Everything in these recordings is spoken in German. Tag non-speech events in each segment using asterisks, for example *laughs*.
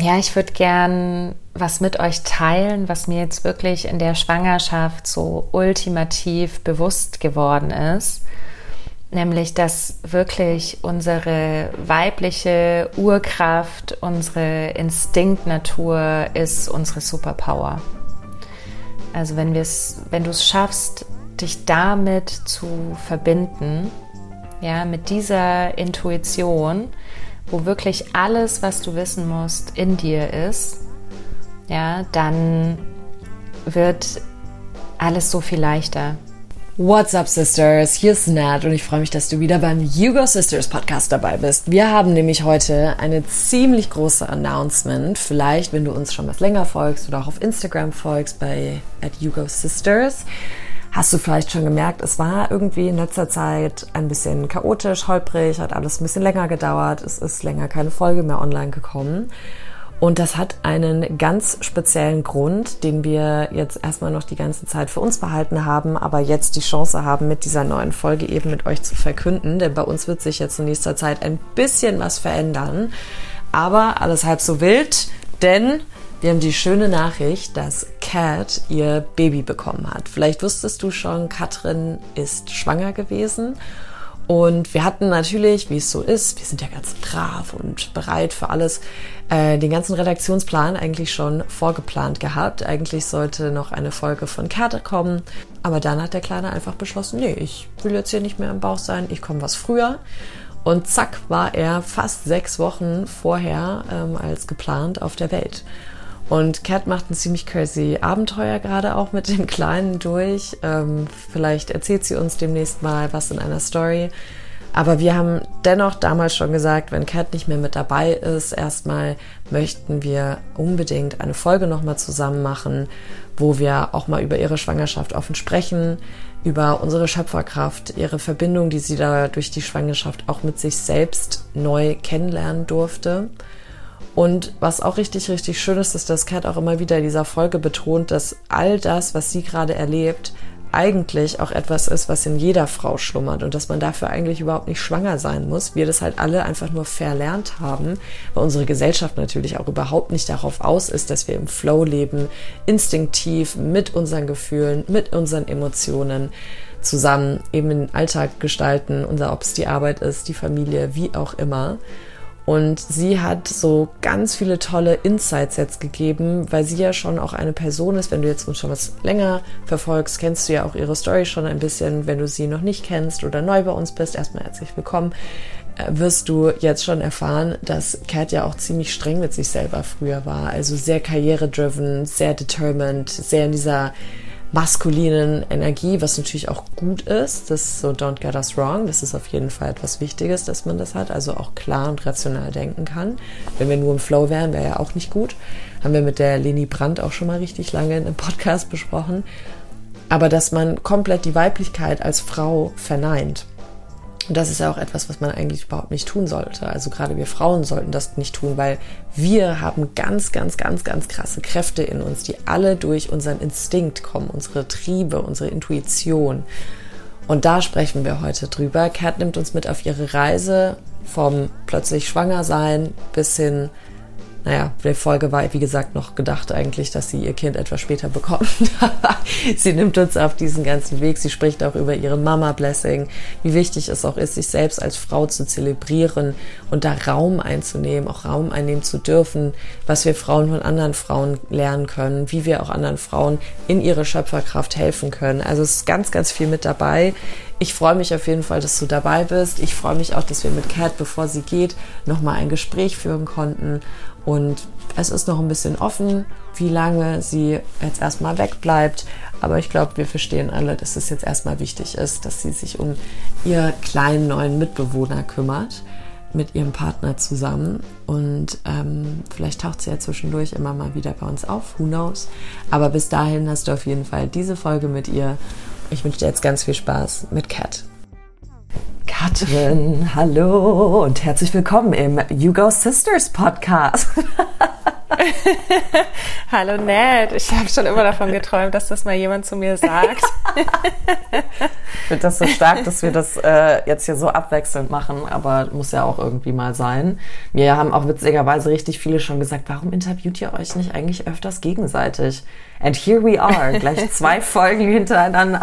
ja, ich würde gern was mit euch teilen, was mir jetzt wirklich in der Schwangerschaft so ultimativ bewusst geworden ist. Nämlich, dass wirklich unsere weibliche Urkraft, unsere Instinktnatur ist unsere Superpower. Also wenn, wenn du es schaffst, dich damit zu verbinden, ja, mit dieser Intuition, wo wirklich alles, was du wissen musst, in dir ist, ja, dann wird alles so viel leichter. What's up, Sisters? Hier ist Nat und ich freue mich, dass du wieder beim Hugo Sisters Podcast dabei bist. Wir haben nämlich heute eine ziemlich große Announcement. Vielleicht, wenn du uns schon was länger folgst oder auch auf Instagram folgst bei at Hugo Sisters, hast du vielleicht schon gemerkt, es war irgendwie in letzter Zeit ein bisschen chaotisch, holprig, hat alles ein bisschen länger gedauert. Es ist länger keine Folge mehr online gekommen. Und das hat einen ganz speziellen Grund, den wir jetzt erstmal noch die ganze Zeit für uns behalten haben, aber jetzt die Chance haben, mit dieser neuen Folge eben mit euch zu verkünden. Denn bei uns wird sich jetzt in nächster Zeit ein bisschen was verändern. Aber alles halb so wild, denn wir haben die schöne Nachricht, dass Kat ihr Baby bekommen hat. Vielleicht wusstest du schon, Katrin ist schwanger gewesen. Und wir hatten natürlich, wie es so ist, wir sind ja ganz brav und bereit für alles, äh, den ganzen Redaktionsplan eigentlich schon vorgeplant gehabt. Eigentlich sollte noch eine Folge von Kat kommen, aber dann hat der Kleine einfach beschlossen, nee, ich will jetzt hier nicht mehr im Bauch sein, ich komme was früher. Und zack war er fast sechs Wochen vorher ähm, als geplant auf der Welt. Und Kat macht ein ziemlich crazy Abenteuer gerade auch mit dem Kleinen durch. Ähm, vielleicht erzählt sie uns demnächst mal was in einer Story. Aber wir haben dennoch damals schon gesagt, wenn Kat nicht mehr mit dabei ist, erstmal möchten wir unbedingt eine Folge nochmal zusammen machen, wo wir auch mal über ihre Schwangerschaft offen sprechen, über unsere Schöpferkraft, ihre Verbindung, die sie da durch die Schwangerschaft auch mit sich selbst neu kennenlernen durfte. Und was auch richtig, richtig schön ist, ist, dass Kat auch immer wieder in dieser Folge betont, dass all das, was sie gerade erlebt, eigentlich auch etwas ist, was in jeder Frau schlummert und dass man dafür eigentlich überhaupt nicht schwanger sein muss. Wir das halt alle einfach nur verlernt haben, weil unsere Gesellschaft natürlich auch überhaupt nicht darauf aus ist, dass wir im Flow leben, instinktiv mit unseren Gefühlen, mit unseren Emotionen zusammen eben den Alltag gestalten, unser, ob es die Arbeit ist, die Familie, wie auch immer. Und sie hat so ganz viele tolle Insights jetzt gegeben, weil sie ja schon auch eine Person ist. Wenn du jetzt uns schon was länger verfolgst, kennst du ja auch ihre Story schon ein bisschen. Wenn du sie noch nicht kennst oder neu bei uns bist, erstmal herzlich willkommen äh, wirst du jetzt schon erfahren, dass Kat ja auch ziemlich streng mit sich selber früher war. Also sehr karrieredriven, sehr determined, sehr in dieser maskulinen Energie, was natürlich auch gut ist. Das ist so don't get us wrong. Das ist auf jeden Fall etwas Wichtiges, dass man das hat. Also auch klar und rational denken kann. Wenn wir nur im Flow wären, wäre ja auch nicht gut. Haben wir mit der Leni Brandt auch schon mal richtig lange in einem Podcast besprochen. Aber dass man komplett die Weiblichkeit als Frau verneint und das ist ja auch etwas, was man eigentlich überhaupt nicht tun sollte. Also gerade wir Frauen sollten das nicht tun, weil wir haben ganz, ganz, ganz, ganz krasse Kräfte in uns, die alle durch unseren Instinkt kommen, unsere Triebe, unsere Intuition. Und da sprechen wir heute drüber. Kat nimmt uns mit auf ihre Reise vom plötzlich schwanger sein bis hin naja, der Folge war, wie gesagt, noch gedacht eigentlich, dass sie ihr Kind etwas später bekommt. *laughs* sie nimmt uns auf diesen ganzen Weg. Sie spricht auch über ihre Mama-Blessing, wie wichtig es auch ist, sich selbst als Frau zu zelebrieren und da Raum einzunehmen, auch Raum einnehmen zu dürfen, was wir Frauen von anderen Frauen lernen können, wie wir auch anderen Frauen in ihre Schöpferkraft helfen können. Also es ist ganz, ganz viel mit dabei. Ich freue mich auf jeden Fall, dass du dabei bist. Ich freue mich auch, dass wir mit Kat, bevor sie geht, nochmal ein Gespräch führen konnten. Und es ist noch ein bisschen offen, wie lange sie jetzt erstmal wegbleibt. Aber ich glaube, wir verstehen alle, dass es jetzt erstmal wichtig ist, dass sie sich um ihr kleinen neuen Mitbewohner kümmert mit ihrem Partner zusammen. Und ähm, vielleicht taucht sie ja zwischendurch immer mal wieder bei uns auf. Who knows? Aber bis dahin hast du auf jeden Fall diese Folge mit ihr ich wünsche dir jetzt ganz viel Spaß mit Kat. Katrin, hallo und herzlich willkommen im You Go Sisters Podcast. *laughs* Hallo Ned, ich habe schon immer davon geträumt, dass das mal jemand zu mir sagt. *laughs* *laughs* ich finde das so stark, dass wir das äh, jetzt hier so abwechselnd machen, aber muss ja auch irgendwie mal sein. Mir haben auch witzigerweise richtig viele schon gesagt, warum interviewt ihr euch nicht eigentlich öfters gegenseitig? And here we are, gleich zwei *laughs* Folgen hintereinander.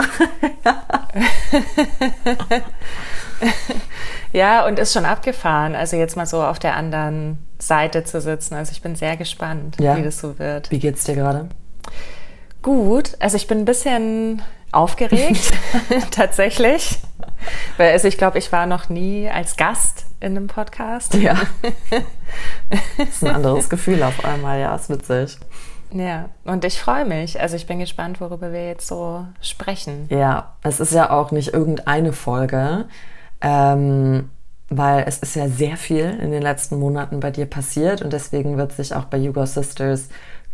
ja, und ist schon abgefahren. Also jetzt mal so auf der anderen Seite zu sitzen. Also ich bin sehr gespannt, ja. wie das so wird. Wie geht's dir gerade? Gut. Also ich bin ein bisschen aufgeregt, *laughs* *laughs* tatsächlich. Weil also ich glaube, ich war noch nie als Gast in einem Podcast. Ja. *laughs* Das ist ein anderes Gefühl auf einmal, ja, ist witzig. Ja, und ich freue mich. Also ich bin gespannt, worüber wir jetzt so sprechen. Ja, es ist ja auch nicht irgendeine Folge, ähm, weil es ist ja sehr viel in den letzten Monaten bei dir passiert und deswegen wird sich auch bei Yugo Sisters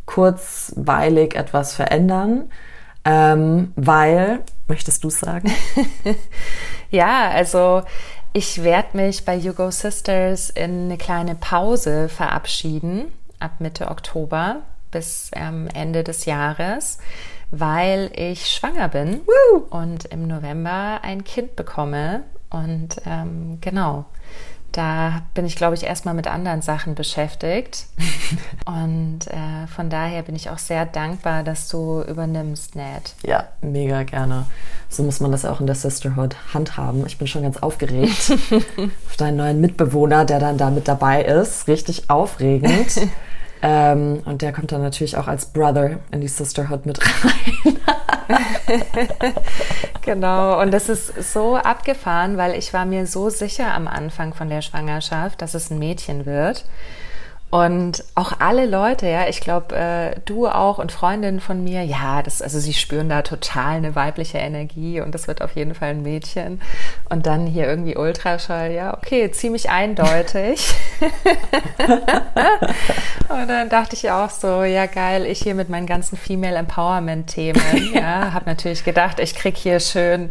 kurzweilig etwas verändern. Ähm, weil, möchtest du sagen? *laughs* ja, also ich werde mich bei Yugo Sisters in eine kleine Pause verabschieden ab Mitte Oktober bis ähm, Ende des Jahres, weil ich schwanger bin Woo! und im November ein Kind bekomme. Und ähm, genau, da bin ich, glaube ich, erstmal mit anderen Sachen beschäftigt. *laughs* Und äh, von daher bin ich auch sehr dankbar, dass du übernimmst, Ned. Ja, mega gerne. So muss man das auch in der Sisterhood handhaben. Ich bin schon ganz aufgeregt *laughs* auf deinen neuen Mitbewohner, der dann da mit dabei ist. Richtig aufregend. *laughs* Ähm, und der kommt dann natürlich auch als Brother in die Sisterhood mit rein. *laughs* genau, und das ist so abgefahren, weil ich war mir so sicher am Anfang von der Schwangerschaft, dass es ein Mädchen wird. Und auch alle Leute, ja, ich glaube, äh, du auch und Freundinnen von mir, ja, das, also sie spüren da total eine weibliche Energie und das wird auf jeden Fall ein Mädchen. Und dann hier irgendwie Ultraschall, ja, okay, ziemlich eindeutig. *laughs* und dann dachte ich auch so, ja geil, ich hier mit meinen ganzen Female Empowerment Themen, *laughs* ja, habe natürlich gedacht, ich krieg hier schön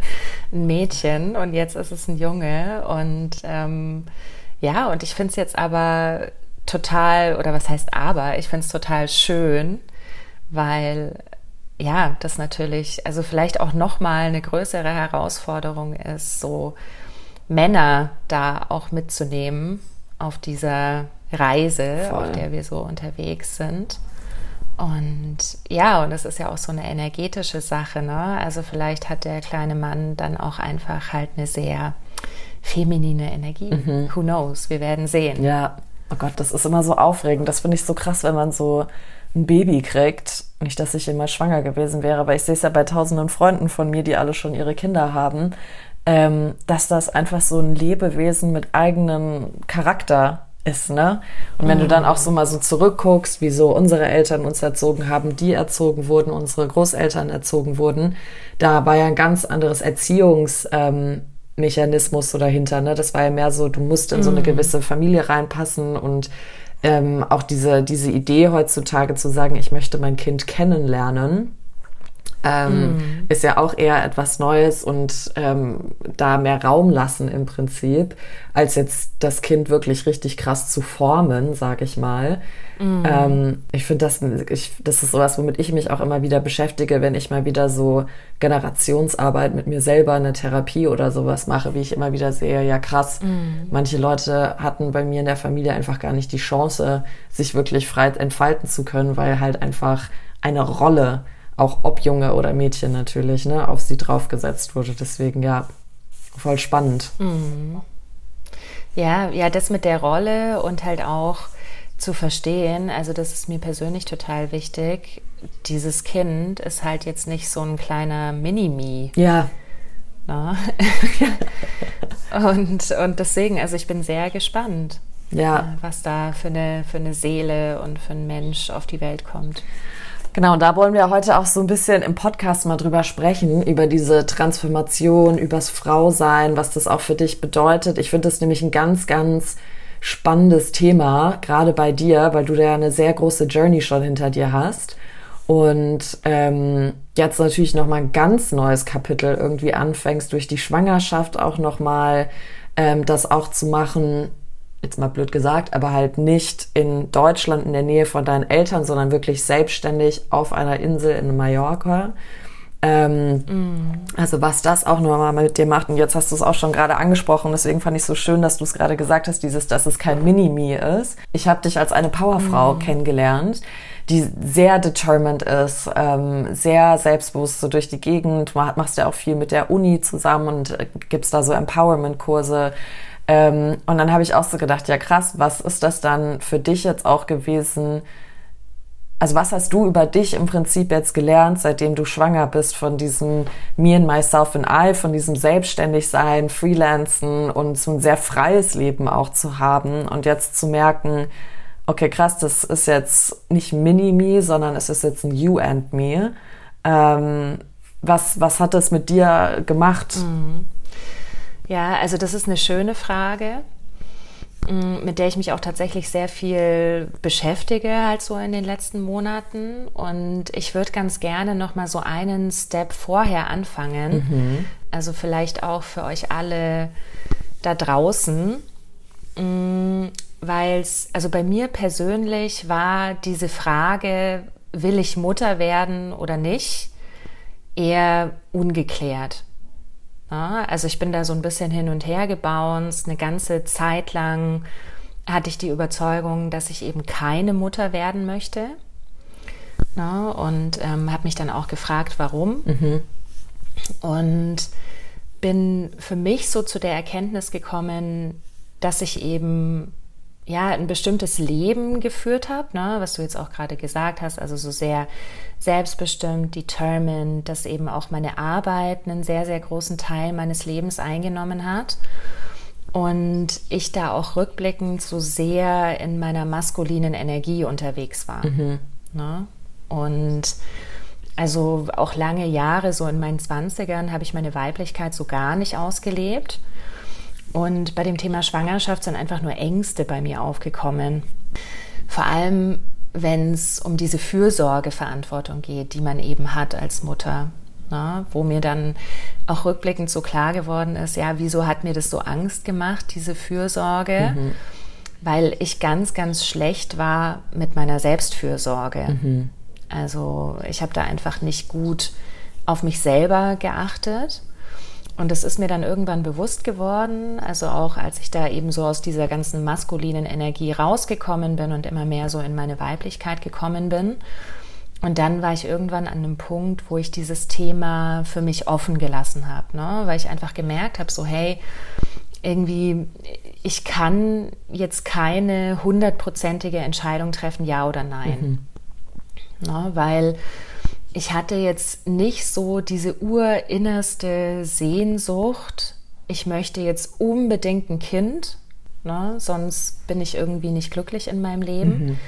ein Mädchen und jetzt ist es ein Junge und ähm, ja, und ich finde es jetzt aber total, oder was heißt aber, ich finde es total schön, weil ja, das natürlich, also vielleicht auch nochmal eine größere Herausforderung ist, so Männer da auch mitzunehmen auf dieser Reise, Voll. auf der wir so unterwegs sind. Und ja, und es ist ja auch so eine energetische Sache, ne? Also vielleicht hat der kleine Mann dann auch einfach halt eine sehr feminine Energie. Mhm. Who knows? Wir werden sehen. Ja, Oh Gott, das ist immer so aufregend. Das finde ich so krass, wenn man so ein Baby kriegt. Nicht, dass ich immer schwanger gewesen wäre, aber ich sehe es ja bei tausenden Freunden von mir, die alle schon ihre Kinder haben, ähm, dass das einfach so ein Lebewesen mit eigenem Charakter ist, ne? Und wenn mhm. du dann auch so mal so zurückguckst, wie so unsere Eltern uns erzogen haben, die erzogen wurden, unsere Großeltern erzogen wurden, da war ja ein ganz anderes Erziehungs, ähm, Mechanismus so dahinter. Ne? Das war ja mehr so, du musst in so eine mhm. gewisse Familie reinpassen und ähm, auch diese, diese Idee heutzutage zu sagen, ich möchte mein Kind kennenlernen ähm, mm. ist ja auch eher etwas Neues und ähm, da mehr Raum lassen im Prinzip, als jetzt das Kind wirklich richtig krass zu formen, sag ich mal. Mm. Ähm, ich finde, das, ich, das ist sowas, womit ich mich auch immer wieder beschäftige, wenn ich mal wieder so Generationsarbeit mit mir selber, eine Therapie oder sowas mache, wie ich immer wieder sehe, ja krass, mm. manche Leute hatten bei mir in der Familie einfach gar nicht die Chance, sich wirklich frei entfalten zu können, weil halt einfach eine Rolle auch ob Junge oder Mädchen natürlich, ne, auf sie draufgesetzt wurde. Deswegen ja, voll spannend. Mhm. Ja, ja, das mit der Rolle und halt auch zu verstehen, also das ist mir persönlich total wichtig. Dieses Kind ist halt jetzt nicht so ein kleiner Mini-Me. Ja. Na? *laughs* und, und deswegen, also ich bin sehr gespannt, ja. Äh, was da für eine, für eine Seele und für einen Mensch auf die Welt kommt. Genau, da wollen wir heute auch so ein bisschen im Podcast mal drüber sprechen, über diese Transformation, übers Frausein, was das auch für dich bedeutet. Ich finde das nämlich ein ganz, ganz spannendes Thema, gerade bei dir, weil du da eine sehr große Journey schon hinter dir hast. Und ähm, jetzt natürlich nochmal ein ganz neues Kapitel irgendwie anfängst, durch die Schwangerschaft auch nochmal ähm, das auch zu machen, jetzt mal blöd gesagt, aber halt nicht in Deutschland in der Nähe von deinen Eltern, sondern wirklich selbstständig auf einer Insel in Mallorca. Ähm, mm. Also was das auch nochmal mit dir macht. Und jetzt hast du es auch schon gerade angesprochen. Deswegen fand ich es so schön, dass du es gerade gesagt hast, dieses, dass es kein Mini-Me ist. Ich habe dich als eine Powerfrau mm. kennengelernt, die sehr determined ist, ähm, sehr selbstbewusst so durch die Gegend. Du machst ja auch viel mit der Uni zusammen und äh, gibst da so Empowerment-Kurse. Ähm, und dann habe ich auch so gedacht, ja krass, was ist das dann für dich jetzt auch gewesen? Also was hast du über dich im Prinzip jetzt gelernt, seitdem du schwanger bist von diesem Me and Myself and I, von diesem Selbstständigsein, Freelancen und so ein sehr freies Leben auch zu haben und jetzt zu merken, okay, krass, das ist jetzt nicht Mini-Me, sondern es ist jetzt ein You and Me. Ähm, was, was hat das mit dir gemacht? Mhm. Ja, also das ist eine schöne Frage, mm, mit der ich mich auch tatsächlich sehr viel beschäftige, halt so in den letzten Monaten. Und ich würde ganz gerne noch mal so einen Step vorher anfangen. Mhm. Also vielleicht auch für euch alle da draußen, mm, weil es, also bei mir persönlich war diese Frage, will ich Mutter werden oder nicht, eher ungeklärt. Also ich bin da so ein bisschen hin und her gebounced. Eine ganze Zeit lang hatte ich die Überzeugung, dass ich eben keine Mutter werden möchte. Und ähm, habe mich dann auch gefragt, warum. Mhm. Und bin für mich so zu der Erkenntnis gekommen, dass ich eben ja, ein bestimmtes Leben geführt habe, ne, was du jetzt auch gerade gesagt hast, also so sehr selbstbestimmt, determined, dass eben auch meine Arbeit einen sehr, sehr großen Teil meines Lebens eingenommen hat. Und ich da auch rückblickend so sehr in meiner maskulinen Energie unterwegs war. Mhm. Ne? Und also auch lange Jahre, so in meinen Zwanzigern, habe ich meine Weiblichkeit so gar nicht ausgelebt und bei dem Thema Schwangerschaft sind einfach nur Ängste bei mir aufgekommen. Vor allem, wenn es um diese Fürsorgeverantwortung geht, die man eben hat als Mutter. Na, ne? wo mir dann auch rückblickend so klar geworden ist, ja, wieso hat mir das so Angst gemacht, diese Fürsorge? Mhm. Weil ich ganz, ganz schlecht war mit meiner Selbstfürsorge. Mhm. Also ich habe da einfach nicht gut auf mich selber geachtet und das ist mir dann irgendwann bewusst geworden, also auch als ich da eben so aus dieser ganzen maskulinen Energie rausgekommen bin und immer mehr so in meine Weiblichkeit gekommen bin. Und dann war ich irgendwann an einem Punkt, wo ich dieses Thema für mich offen gelassen habe, ne? weil ich einfach gemerkt habe, so hey, irgendwie, ich kann jetzt keine hundertprozentige Entscheidung treffen, ja oder nein. Mhm. Ne? Weil ich hatte jetzt nicht so diese urinnerste Sehnsucht, ich möchte jetzt unbedingt ein Kind, ne? sonst bin ich irgendwie nicht glücklich in meinem Leben. Mhm.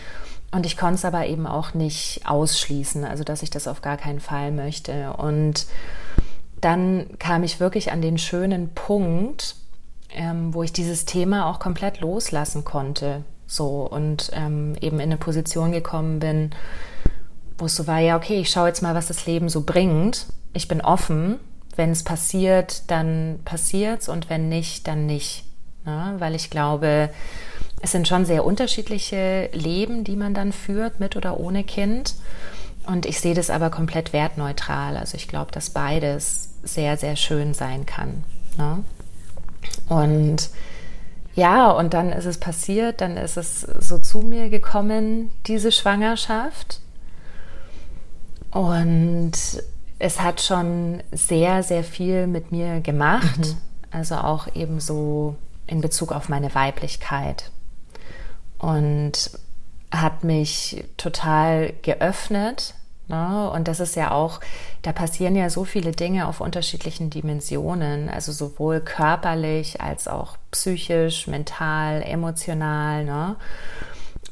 Und ich konnte es aber eben auch nicht ausschließen, also dass ich das auf gar keinen Fall möchte. Und dann kam ich wirklich an den schönen Punkt, ähm, wo ich dieses Thema auch komplett loslassen konnte. So und ähm, eben in eine Position gekommen bin, wo es so war, ja, okay, ich schaue jetzt mal, was das Leben so bringt. Ich bin offen. Wenn es passiert, dann passiert's und wenn nicht, dann nicht. Ja, weil ich glaube, es sind schon sehr unterschiedliche Leben, die man dann führt, mit oder ohne Kind. Und ich sehe das aber komplett wertneutral. Also ich glaube, dass beides sehr, sehr schön sein kann. Ja? Und ja, und dann ist es passiert, dann ist es so zu mir gekommen, diese Schwangerschaft. Und es hat schon sehr, sehr viel mit mir gemacht. Mhm. Also auch eben so in Bezug auf meine Weiblichkeit. Und hat mich total geöffnet. Ne? Und das ist ja auch, da passieren ja so viele Dinge auf unterschiedlichen Dimensionen, also sowohl körperlich als auch psychisch, mental, emotional. Ne?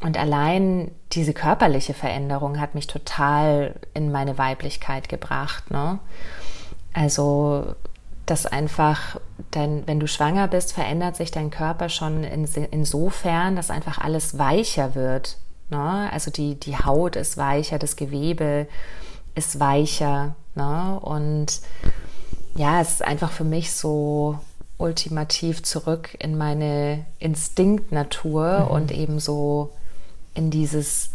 Und allein diese körperliche Veränderung hat mich total in meine Weiblichkeit gebracht. Ne? Also, dass einfach, dein, wenn du schwanger bist, verändert sich dein Körper schon in, insofern, dass einfach alles weicher wird. Ne? Also die, die Haut ist weicher, das Gewebe ist weicher. Ne? Und ja, es ist einfach für mich so ultimativ zurück in meine Instinktnatur mhm. und eben so in dieses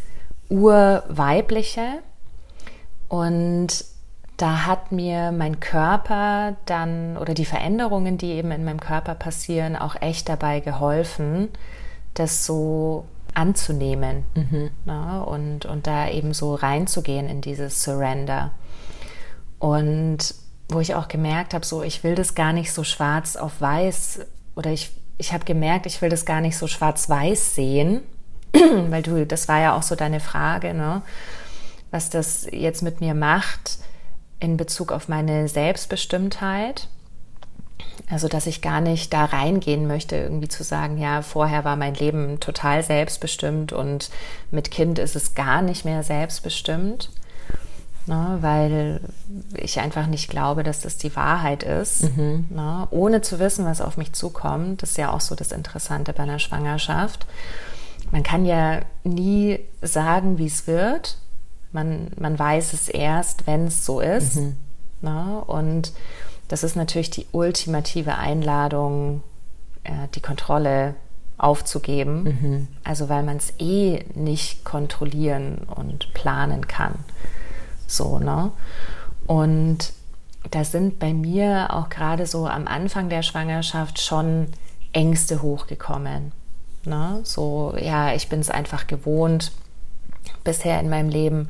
Urweibliche. Und da hat mir mein Körper dann oder die Veränderungen, die eben in meinem Körper passieren, auch echt dabei geholfen, das so anzunehmen mhm. ne? und, und da eben so reinzugehen in dieses Surrender. Und wo ich auch gemerkt habe, so ich will das gar nicht so schwarz auf weiß oder ich, ich habe gemerkt, ich will das gar nicht so schwarz-weiß sehen, *clears throat* weil du, das war ja auch so deine Frage, ne? was das jetzt mit mir macht in Bezug auf meine Selbstbestimmtheit. Also, dass ich gar nicht da reingehen möchte, irgendwie zu sagen, ja, vorher war mein Leben total selbstbestimmt und mit Kind ist es gar nicht mehr selbstbestimmt, ne, weil ich einfach nicht glaube, dass das die Wahrheit ist, mhm. ne, ohne zu wissen, was auf mich zukommt. Das ist ja auch so das Interessante bei einer Schwangerschaft. Man kann ja nie sagen, wie es wird. Man, man weiß es erst, wenn es so ist. Mhm. Ne, und das ist natürlich die ultimative Einladung, äh, die Kontrolle aufzugeben. Mhm. Also weil man es eh nicht kontrollieren und planen kann. So, ne? Und da sind bei mir auch gerade so am Anfang der Schwangerschaft schon Ängste hochgekommen. Ne? So, ja, ich bin es einfach gewohnt, bisher in meinem Leben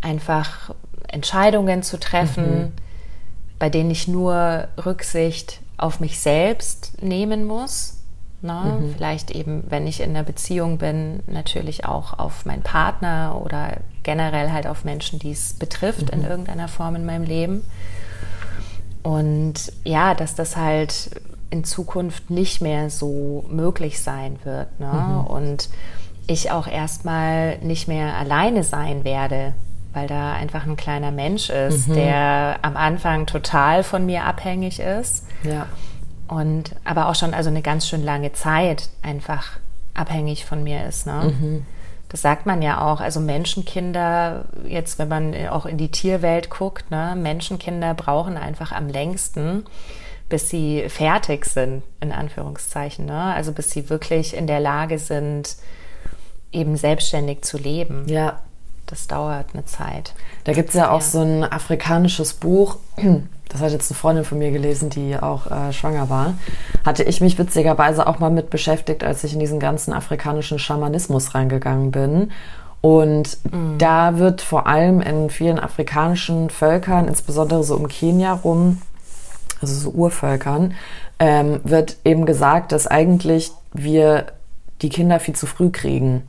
einfach Entscheidungen zu treffen, mhm bei denen ich nur Rücksicht auf mich selbst nehmen muss. Ne? Mhm. Vielleicht eben, wenn ich in einer Beziehung bin, natürlich auch auf meinen Partner oder generell halt auf Menschen, die es betrifft mhm. in irgendeiner Form in meinem Leben. Und ja, dass das halt in Zukunft nicht mehr so möglich sein wird. Ne? Mhm. Und ich auch erstmal nicht mehr alleine sein werde weil da einfach ein kleiner Mensch ist, mhm. der am Anfang total von mir abhängig ist. Ja. Und aber auch schon also eine ganz schön lange Zeit einfach abhängig von mir ist. Ne? Mhm. Das sagt man ja auch. Also Menschenkinder, jetzt wenn man auch in die Tierwelt guckt, ne, Menschenkinder brauchen einfach am längsten, bis sie fertig sind, in Anführungszeichen. Ne? Also bis sie wirklich in der Lage sind, eben selbstständig zu leben. Ja das dauert eine Zeit. Da gibt es ja auch ja. so ein afrikanisches Buch, das hat jetzt eine Freundin von mir gelesen, die auch äh, schwanger war. Hatte ich mich witzigerweise auch mal mit beschäftigt, als ich in diesen ganzen afrikanischen Schamanismus reingegangen bin. Und mhm. da wird vor allem in vielen afrikanischen Völkern, insbesondere so um Kenia rum, also so Urvölkern, ähm, wird eben gesagt, dass eigentlich wir die Kinder viel zu früh kriegen.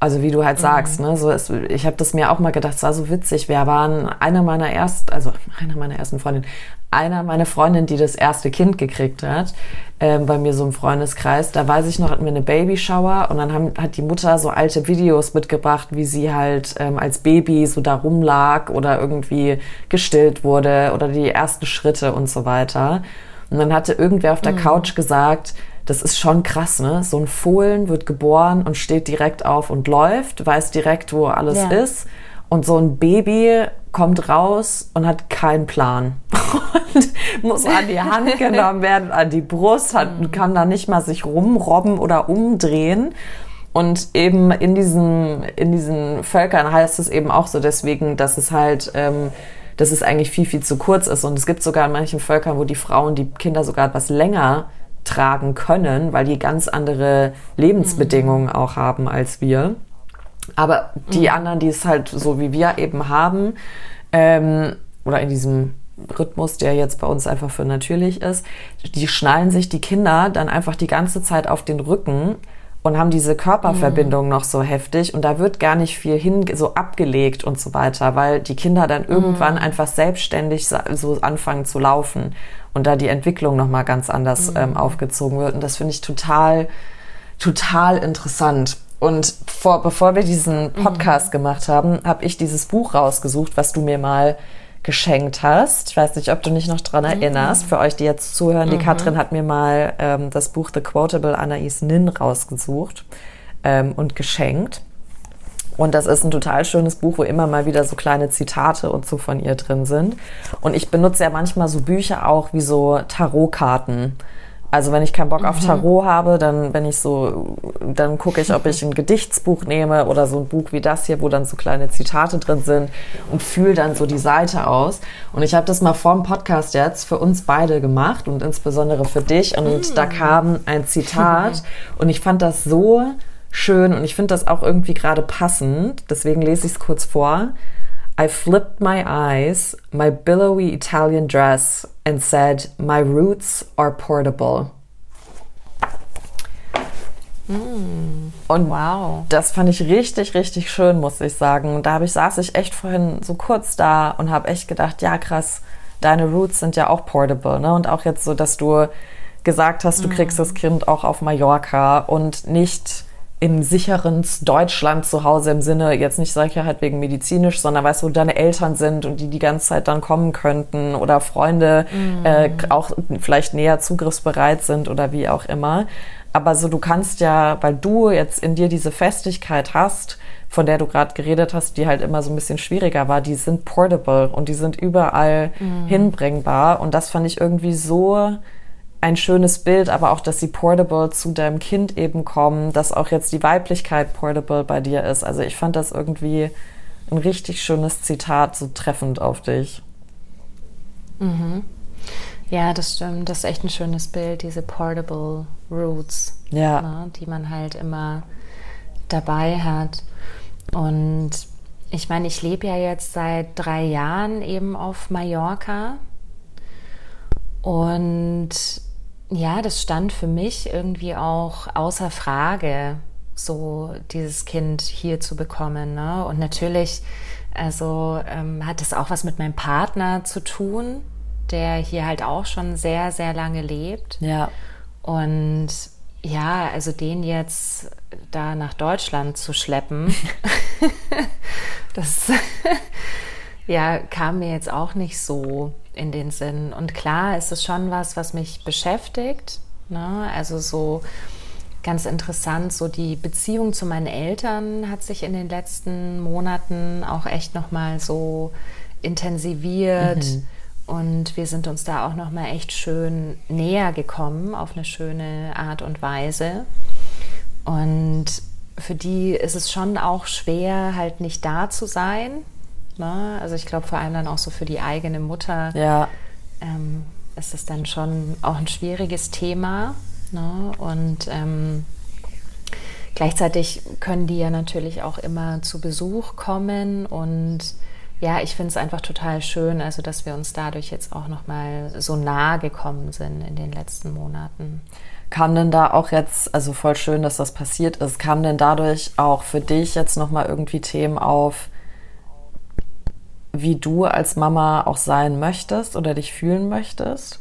Also wie du halt sagst, mhm. ne, so ist, ich habe das mir auch mal gedacht, es war so witzig. Wir waren einer meiner ersten, also einer meiner ersten Freundinnen, einer meiner Freundinnen, die das erste Kind gekriegt hat, ähm, bei mir so im Freundeskreis. Da weiß ich noch, hatten wir eine Babyshower und dann haben, hat die Mutter so alte Videos mitgebracht, wie sie halt ähm, als Baby so da rumlag oder irgendwie gestillt wurde oder die ersten Schritte und so weiter. Und dann hatte irgendwer auf der mhm. Couch gesagt, das ist schon krass, ne? So ein Fohlen wird geboren und steht direkt auf und läuft, weiß direkt, wo alles ja. ist. Und so ein Baby kommt raus und hat keinen Plan *laughs* und muss an die Hand *laughs* genommen werden, an die Brust, hat, mhm. kann da nicht mal sich rumrobben oder umdrehen. Und eben in diesen, in diesen Völkern heißt es eben auch so deswegen, dass es halt, ähm, dass es eigentlich viel, viel zu kurz ist. Und es gibt sogar in manchen Völkern, wo die Frauen die Kinder sogar etwas länger tragen können, weil die ganz andere Lebensbedingungen mhm. auch haben als wir. Aber die mhm. anderen, die es halt so wie wir eben haben, ähm, oder in diesem Rhythmus, der jetzt bei uns einfach für natürlich ist, die schnallen sich die Kinder dann einfach die ganze Zeit auf den Rücken und haben diese Körperverbindung mhm. noch so heftig und da wird gar nicht viel hin so abgelegt und so weiter, weil die Kinder dann irgendwann mhm. einfach selbstständig so anfangen zu laufen und da die Entwicklung noch mal ganz anders mhm. ähm, aufgezogen wird und das finde ich total total interessant. Und vor, bevor wir diesen mhm. Podcast gemacht haben, habe ich dieses Buch rausgesucht, was du mir mal geschenkt hast. Ich weiß nicht, ob du dich noch dran mhm. erinnerst. Für euch, die jetzt zuhören, die mhm. Katrin hat mir mal ähm, das Buch The Quotable Anais Nin rausgesucht ähm, und geschenkt. Und das ist ein total schönes Buch, wo immer mal wieder so kleine Zitate und so von ihr drin sind. Und ich benutze ja manchmal so Bücher auch wie so Tarotkarten Also wenn ich keinen Bock auf Tarot habe, dann wenn ich so, dann gucke ich, ob ich ein Gedichtsbuch nehme oder so ein Buch wie das hier, wo dann so kleine Zitate drin sind und fühle dann so die Seite aus. Und ich habe das mal vor dem Podcast jetzt für uns beide gemacht und insbesondere für dich. Und da kam ein Zitat *laughs* und ich fand das so schön und ich finde das auch irgendwie gerade passend. Deswegen lese ich es kurz vor. I flipped my eyes, my billowy Italian dress, and said, My roots are portable. Und Wow. das fand ich richtig, richtig schön, muss ich sagen. Und da habe ich, saß ich echt vorhin so kurz da und habe echt gedacht, ja krass, deine Roots sind ja auch portable. Ne? Und auch jetzt so, dass du gesagt hast, du kriegst das Kind auch auf Mallorca und nicht im sicheren Deutschland zu Hause im Sinne, jetzt nicht Sicherheit wegen medizinisch, sondern weißt du, wo deine Eltern sind und die die ganze Zeit dann kommen könnten oder Freunde äh, auch vielleicht näher zugriffsbereit sind oder wie auch immer. Aber so, du kannst ja, weil du jetzt in dir diese Festigkeit hast, von der du gerade geredet hast, die halt immer so ein bisschen schwieriger war, die sind portable und die sind überall hinbringbar. Und das fand ich irgendwie so ein schönes Bild, aber auch, dass sie portable zu deinem Kind eben kommen, dass auch jetzt die Weiblichkeit portable bei dir ist. Also ich fand das irgendwie ein richtig schönes Zitat, so treffend auf dich. Ja, das stimmt. Das ist echt ein schönes Bild, diese Portable Roots, Ja. ne, die man halt immer dabei hat. Und ich meine, ich lebe ja jetzt seit drei Jahren eben auf Mallorca. Und ja, das stand für mich irgendwie auch außer Frage, so dieses Kind hier zu bekommen. Ne? Und natürlich, also ähm, hat es auch was mit meinem Partner zu tun, der hier halt auch schon sehr, sehr lange lebt. Ja. Und ja, also den jetzt da nach Deutschland zu schleppen, *laughs* *laughs* das *laughs* ja, kam mir jetzt auch nicht so in den Sinn. Und klar ist es schon was, was mich beschäftigt. Ne? Also so ganz interessant, so die Beziehung zu meinen Eltern hat sich in den letzten Monaten auch echt nochmal so intensiviert. Und wir sind uns da auch nochmal echt schön näher gekommen auf eine schöne Art und Weise. Und für die ist es schon auch schwer, halt nicht da zu sein. Ne? Also ich glaube vor allem dann auch so für die eigene Mutter Ja. ähm, ist es dann schon auch ein schwieriges Thema. Ne? Und ähm, gleichzeitig können die ja natürlich auch immer zu Besuch kommen und ja, ich finde es einfach total schön, also dass wir uns dadurch jetzt auch nochmal so nahe gekommen sind in den letzten Monaten. Kam denn da auch jetzt, also voll schön, dass das passiert ist, kam denn dadurch auch für dich jetzt nochmal irgendwie Themen auf, wie du als Mama auch sein möchtest oder dich fühlen möchtest?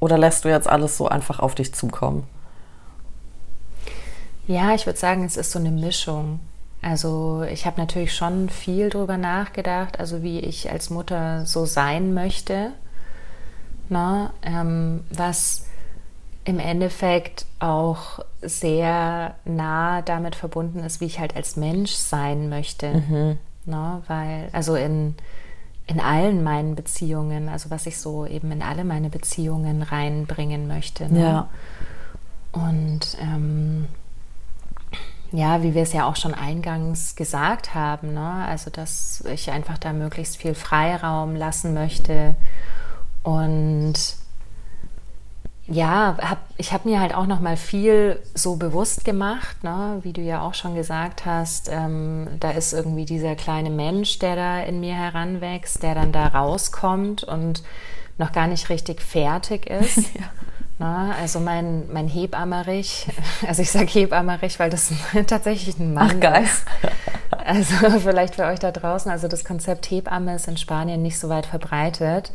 Oder lässt du jetzt alles so einfach auf dich zukommen? Ja, ich würde sagen, es ist so eine Mischung. Also ich habe natürlich schon viel drüber nachgedacht, also wie ich als Mutter so sein möchte, ne? ähm, was im Endeffekt auch sehr nah damit verbunden ist, wie ich halt als Mensch sein möchte. Ne? Weil, also in, in allen meinen Beziehungen, also was ich so eben in alle meine Beziehungen reinbringen möchte. Ne? Ja. Und ähm, ja, wie wir es ja auch schon eingangs gesagt haben, ne? also dass ich einfach da möglichst viel Freiraum lassen möchte und ja, hab, ich habe mir halt auch noch mal viel so bewusst gemacht, ne? wie du ja auch schon gesagt hast. Ähm, da ist irgendwie dieser kleine Mensch, der da in mir heranwächst, der dann da rauskommt und noch gar nicht richtig fertig ist. *laughs* Na, also mein, mein Hebammerich, *laughs* also ich sage Hebammerich, weil das *laughs* tatsächlich ein Mann Ach, geil. ist. Also vielleicht für euch da draußen, also das Konzept Hebamme ist in Spanien nicht so weit verbreitet.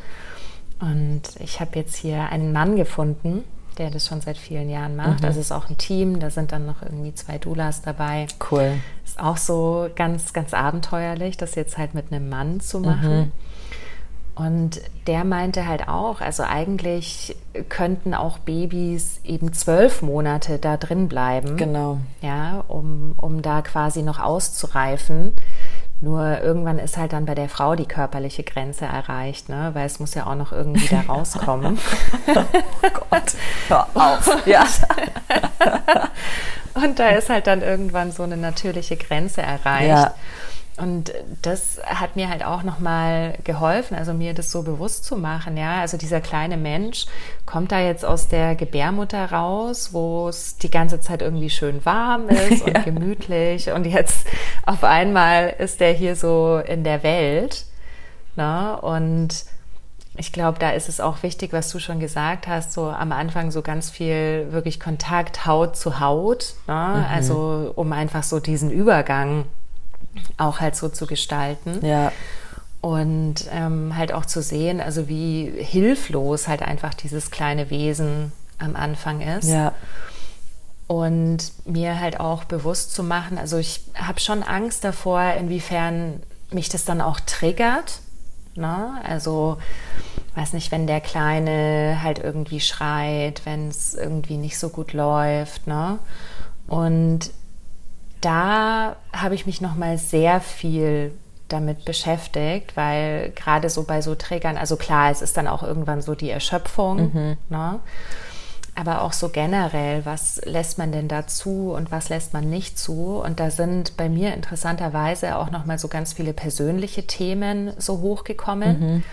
Und ich habe jetzt hier einen Mann gefunden, der das schon seit vielen Jahren macht. Also es ist auch ein Team, da sind dann noch irgendwie zwei Doulas dabei. Cool. Ist auch so ganz, ganz abenteuerlich, das jetzt halt mit einem Mann zu machen. Und der meinte halt auch, also eigentlich könnten auch Babys eben zwölf Monate da drin bleiben. Genau. Ja, um, um da quasi noch auszureifen. Nur irgendwann ist halt dann bei der Frau die körperliche Grenze erreicht, ne? weil es muss ja auch noch irgendwie da rauskommen. *laughs* oh Gott, hör auf. *laughs* Ja. Und da ist halt dann irgendwann so eine natürliche Grenze erreicht. Ja. Und das hat mir halt auch nochmal geholfen, also mir das so bewusst zu machen, ja. Also dieser kleine Mensch kommt da jetzt aus der Gebärmutter raus, wo es die ganze Zeit irgendwie schön warm *laughs* ist und ja. gemütlich. Und jetzt auf einmal ist der hier so in der Welt. Ne? Und ich glaube, da ist es auch wichtig, was du schon gesagt hast, so am Anfang so ganz viel wirklich Kontakt Haut zu Haut. Ne? Mhm. Also um einfach so diesen Übergang auch halt so zu gestalten. Ja. Und ähm, halt auch zu sehen, also wie hilflos halt einfach dieses kleine Wesen am Anfang ist. Ja. Und mir halt auch bewusst zu machen, also ich habe schon Angst davor, inwiefern mich das dann auch triggert. Ne? Also, weiß nicht, wenn der Kleine halt irgendwie schreit, wenn es irgendwie nicht so gut läuft. Ne? Und da habe ich mich noch mal sehr viel damit beschäftigt, weil gerade so bei so Trägern, also klar, es ist dann auch irgendwann so die Erschöpfung, mhm. ne? aber auch so generell, was lässt man denn dazu und was lässt man nicht zu? Und da sind bei mir interessanterweise auch noch mal so ganz viele persönliche Themen so hochgekommen mhm.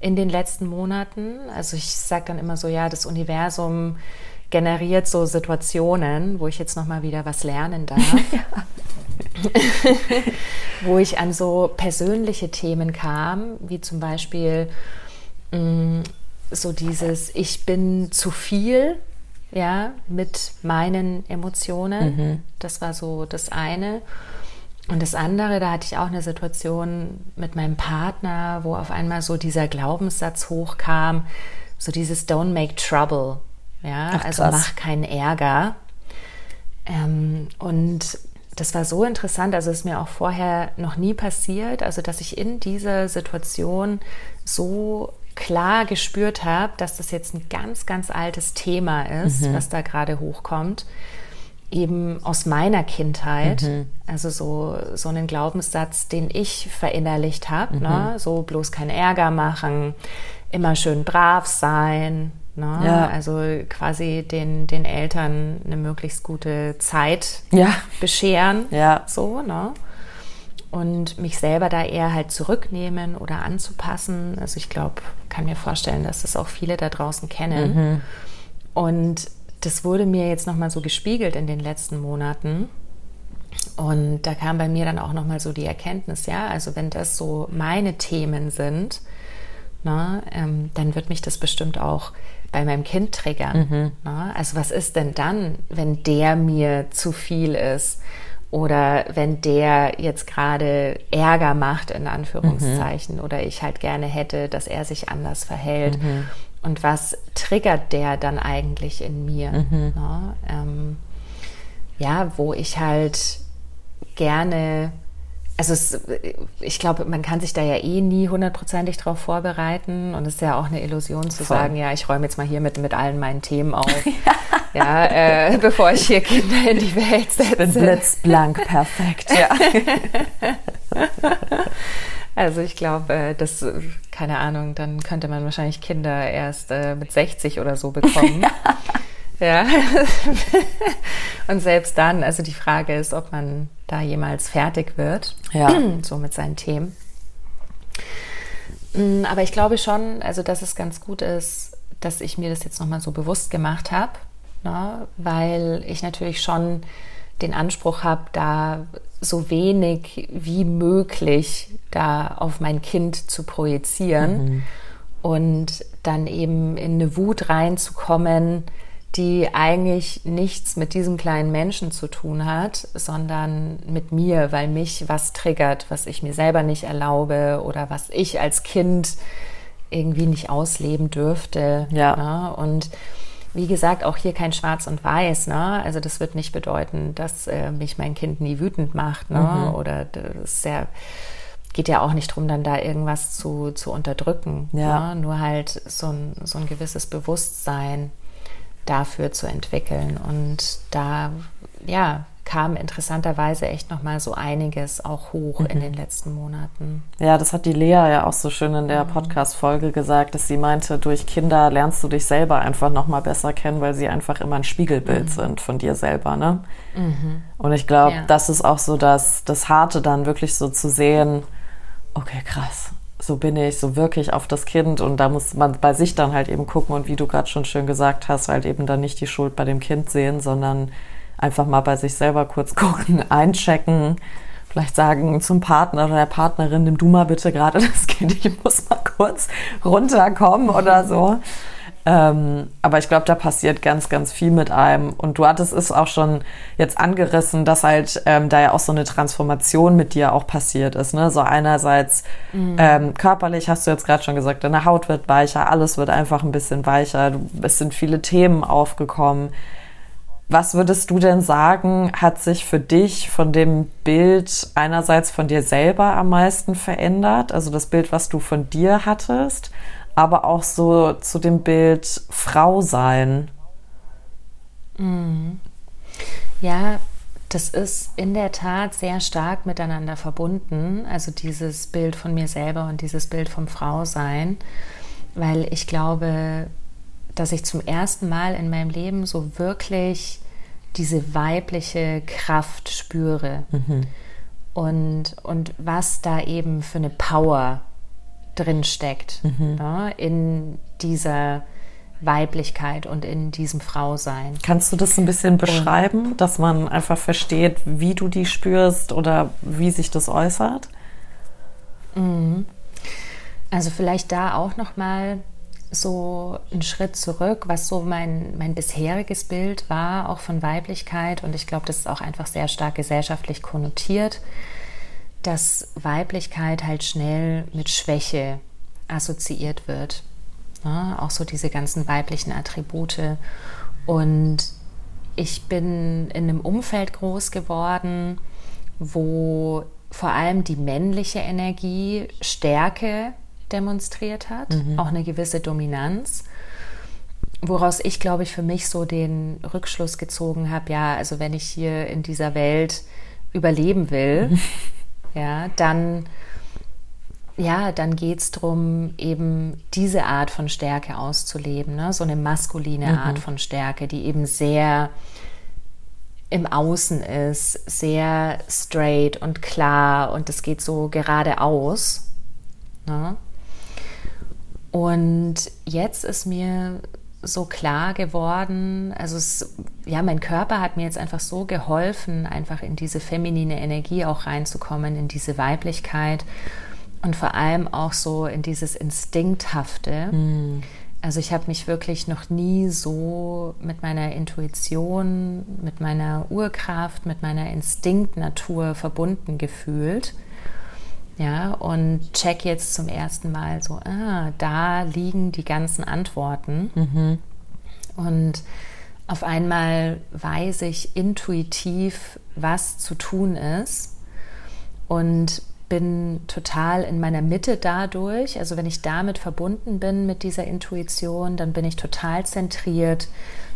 in den letzten Monaten. Also ich sage dann immer so, ja, das Universum generiert so Situationen, wo ich jetzt noch mal wieder was lernen darf. *laughs* *laughs* wo ich an so persönliche Themen kam, wie zum Beispiel mh, mm, so dieses Ich bin zu viel, ja, mit meinen Emotionen. Mhm. Das war so das eine. Und das andere, da hatte ich auch eine Situation mit meinem Partner, wo auf einmal so dieser Glaubenssatz hochkam, so dieses Don't make trouble. Ja, Ach, also mach keinen Ärger. Ähm, und das war so interessant, also ist mir auch vorher noch nie passiert, also dass ich in dieser Situation so klar gespürt habe, dass das jetzt ein ganz, ganz altes Thema ist, mhm. was da gerade hochkommt, eben aus meiner Kindheit, mhm. also so, so einen Glaubenssatz, den ich verinnerlicht habe, mhm. ne? so bloß keinen Ärger machen, immer schön brav sein, Ne? Ja. Also quasi den, den Eltern eine möglichst gute Zeit ja. bescheren. Ja. So, ne? Und mich selber da eher halt zurücknehmen oder anzupassen. Also ich glaube, kann mir vorstellen, dass das auch viele da draußen kennen. Mhm. Und das wurde mir jetzt nochmal so gespiegelt in den letzten Monaten. Und da kam bei mir dann auch nochmal so die Erkenntnis, ja, also wenn das so meine Themen sind, ne, ähm, dann wird mich das bestimmt auch bei meinem Kind triggern. Mhm. Ne? Also was ist denn dann, wenn der mir zu viel ist? Oder wenn der jetzt gerade Ärger macht, in Anführungszeichen, mhm. oder ich halt gerne hätte, dass er sich anders verhält. Mhm. Und was triggert der dann eigentlich in mir? Mhm. Ne? Ähm, ja, wo ich halt gerne also es, ich glaube, man kann sich da ja eh nie hundertprozentig drauf vorbereiten und es ist ja auch eine Illusion zu Voll. sagen, ja, ich räume jetzt mal hier mit, mit allen meinen Themen auf, *laughs* ja, äh, *laughs* bevor ich hier Kinder in die Welt setze. Bin blitzblank, perfekt, ja. *laughs* Also ich glaube, äh, das, keine Ahnung, dann könnte man wahrscheinlich Kinder erst äh, mit 60 oder so bekommen. Ja. *laughs* Und selbst dann, also die Frage ist, ob man da jemals fertig wird, ja. *clears throat* so mit seinen Themen. Mm, aber ich glaube schon, also dass es ganz gut ist, dass ich mir das jetzt nochmal so bewusst gemacht habe, ne? weil ich natürlich schon den Anspruch habe, da so wenig wie möglich da auf mein Kind zu projizieren mhm. und dann eben in eine Wut reinzukommen, die eigentlich nichts mit diesem kleinen Menschen zu tun hat, sondern mit mir, weil mich was triggert, was ich mir selber nicht erlaube oder was ich als Kind irgendwie nicht ausleben dürfte. Ja. Ne? Und wie gesagt, auch hier kein Schwarz und Weiß. Ne? Also das wird nicht bedeuten, dass äh, mich mein Kind nie wütend macht. Ne? Mhm. Oder das ja, geht ja auch nicht darum, dann da irgendwas zu, zu unterdrücken. Ja. Ne? Nur halt so ein, so ein gewisses Bewusstsein dafür zu entwickeln. Und da, ja, kam interessanterweise echt noch mal so einiges auch hoch mhm. in den letzten Monaten. Ja, das hat die Lea ja auch so schön in der mhm. Podcast-Folge gesagt, dass sie meinte, durch Kinder lernst du dich selber einfach noch mal besser kennen, weil sie einfach immer ein Spiegelbild mhm. sind von dir selber, ne? Mhm. Und ich glaube, ja. das ist auch so das, das Harte dann wirklich so zu sehen, okay, krass, so bin ich, so wirklich auf das Kind und da muss man bei sich dann halt eben gucken und wie du gerade schon schön gesagt hast, halt eben dann nicht die Schuld bei dem Kind sehen, sondern einfach mal bei sich selber kurz *laughs* gucken, einchecken, vielleicht sagen zum Partner oder der Partnerin, nimm du mal bitte gerade das Kind, ich muss mal kurz runterkommen oder so. Ähm, aber ich glaube, da passiert ganz, ganz viel mit einem. Und du hattest es auch schon jetzt angerissen, dass halt ähm, da ja auch so eine Transformation mit dir auch passiert ist. Ne? So einerseits mhm. ähm, körperlich hast du jetzt gerade schon gesagt, deine Haut wird weicher, alles wird einfach ein bisschen weicher. Es sind viele Themen aufgekommen. Was würdest du denn sagen, hat sich für dich von dem Bild einerseits von dir selber am meisten verändert? Also das Bild, was du von dir hattest aber auch so zu dem Bild Frau sein. Mhm. Ja, das ist in der Tat sehr stark miteinander verbunden, also dieses Bild von mir selber und dieses Bild vom Frausein, weil ich glaube, dass ich zum ersten Mal in meinem Leben so wirklich diese weibliche Kraft spüre mhm. und, und was da eben für eine Power drin steckt, mhm. ne, in dieser Weiblichkeit und in diesem Frausein. Kannst du das ein bisschen beschreiben, und, dass man einfach versteht, wie du die spürst oder wie sich das äußert? Mhm. Also vielleicht da auch noch mal so einen Schritt zurück, was so mein, mein bisheriges Bild war, auch von Weiblichkeit. Und ich glaube, das ist auch einfach sehr stark gesellschaftlich konnotiert dass Weiblichkeit halt schnell mit Schwäche assoziiert wird. Ja, auch so diese ganzen weiblichen Attribute. Und ich bin in einem Umfeld groß geworden, wo vor allem die männliche Energie Stärke demonstriert hat, mhm. auch eine gewisse Dominanz. Woraus ich, glaube ich, für mich so den Rückschluss gezogen habe, ja, also wenn ich hier in dieser Welt überleben will, *laughs* ja, dann, ja, dann geht es darum, eben diese Art von Stärke auszuleben, ne? so eine maskuline mhm. Art von Stärke, die eben sehr im Außen ist, sehr straight und klar und es geht so geradeaus. Ne? Und jetzt ist mir so klar geworden. Also es, ja, mein Körper hat mir jetzt einfach so geholfen, einfach in diese feminine Energie auch reinzukommen, in diese Weiblichkeit und vor allem auch so in dieses Instinkthafte. Mhm. Also ich habe mich wirklich noch nie so mit meiner Intuition, mit meiner Urkraft, mit meiner Instinktnatur verbunden gefühlt. Ja, und check jetzt zum ersten Mal so, ah, da liegen die ganzen Antworten. Mhm. Und auf einmal weiß ich intuitiv, was zu tun ist und bin total in meiner Mitte dadurch. Also wenn ich damit verbunden bin mit dieser Intuition, dann bin ich total zentriert,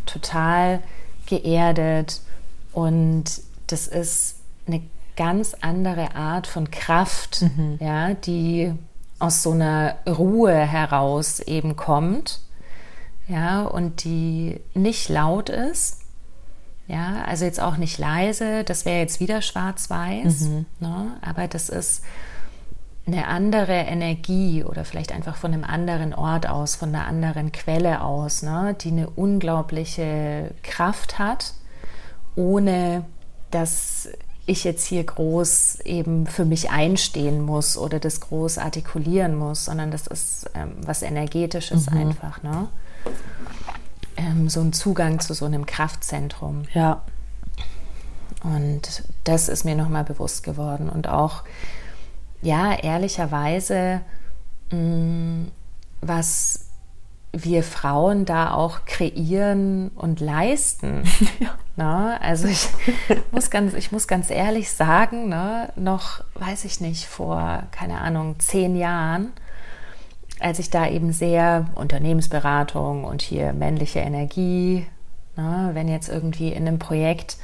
total geerdet und das ist eine ganz andere Art von Kraft, mhm. ja, die aus so einer Ruhe heraus eben kommt, ja, und die nicht laut ist, ja, also jetzt auch nicht leise, das wäre jetzt wieder schwarz-weiß, mhm. ne, aber das ist eine andere Energie oder vielleicht einfach von einem anderen Ort aus, von einer anderen Quelle aus, ne, die eine unglaubliche Kraft hat, ohne dass ich jetzt hier groß eben für mich einstehen muss oder das groß artikulieren muss, sondern das ist ähm, was Energetisches mhm. einfach, ne? Ähm, so ein Zugang zu so einem Kraftzentrum. Ja. Und das ist mir nochmal bewusst geworden. Und auch, ja, ehrlicherweise, mh, mm, was wir Frauen da auch kreieren und leisten. *laughs* Ja. Ne? Also ich *laughs* muss, ganz, ich muss ganz ehrlich sagen, ne, noch, weiß ich nicht, vor, keine Ahnung, zehn Jahren, als ich da eben sehr Unternehmensberatung und hier männliche Energie, ne, wenn jetzt irgendwie in einem Projekt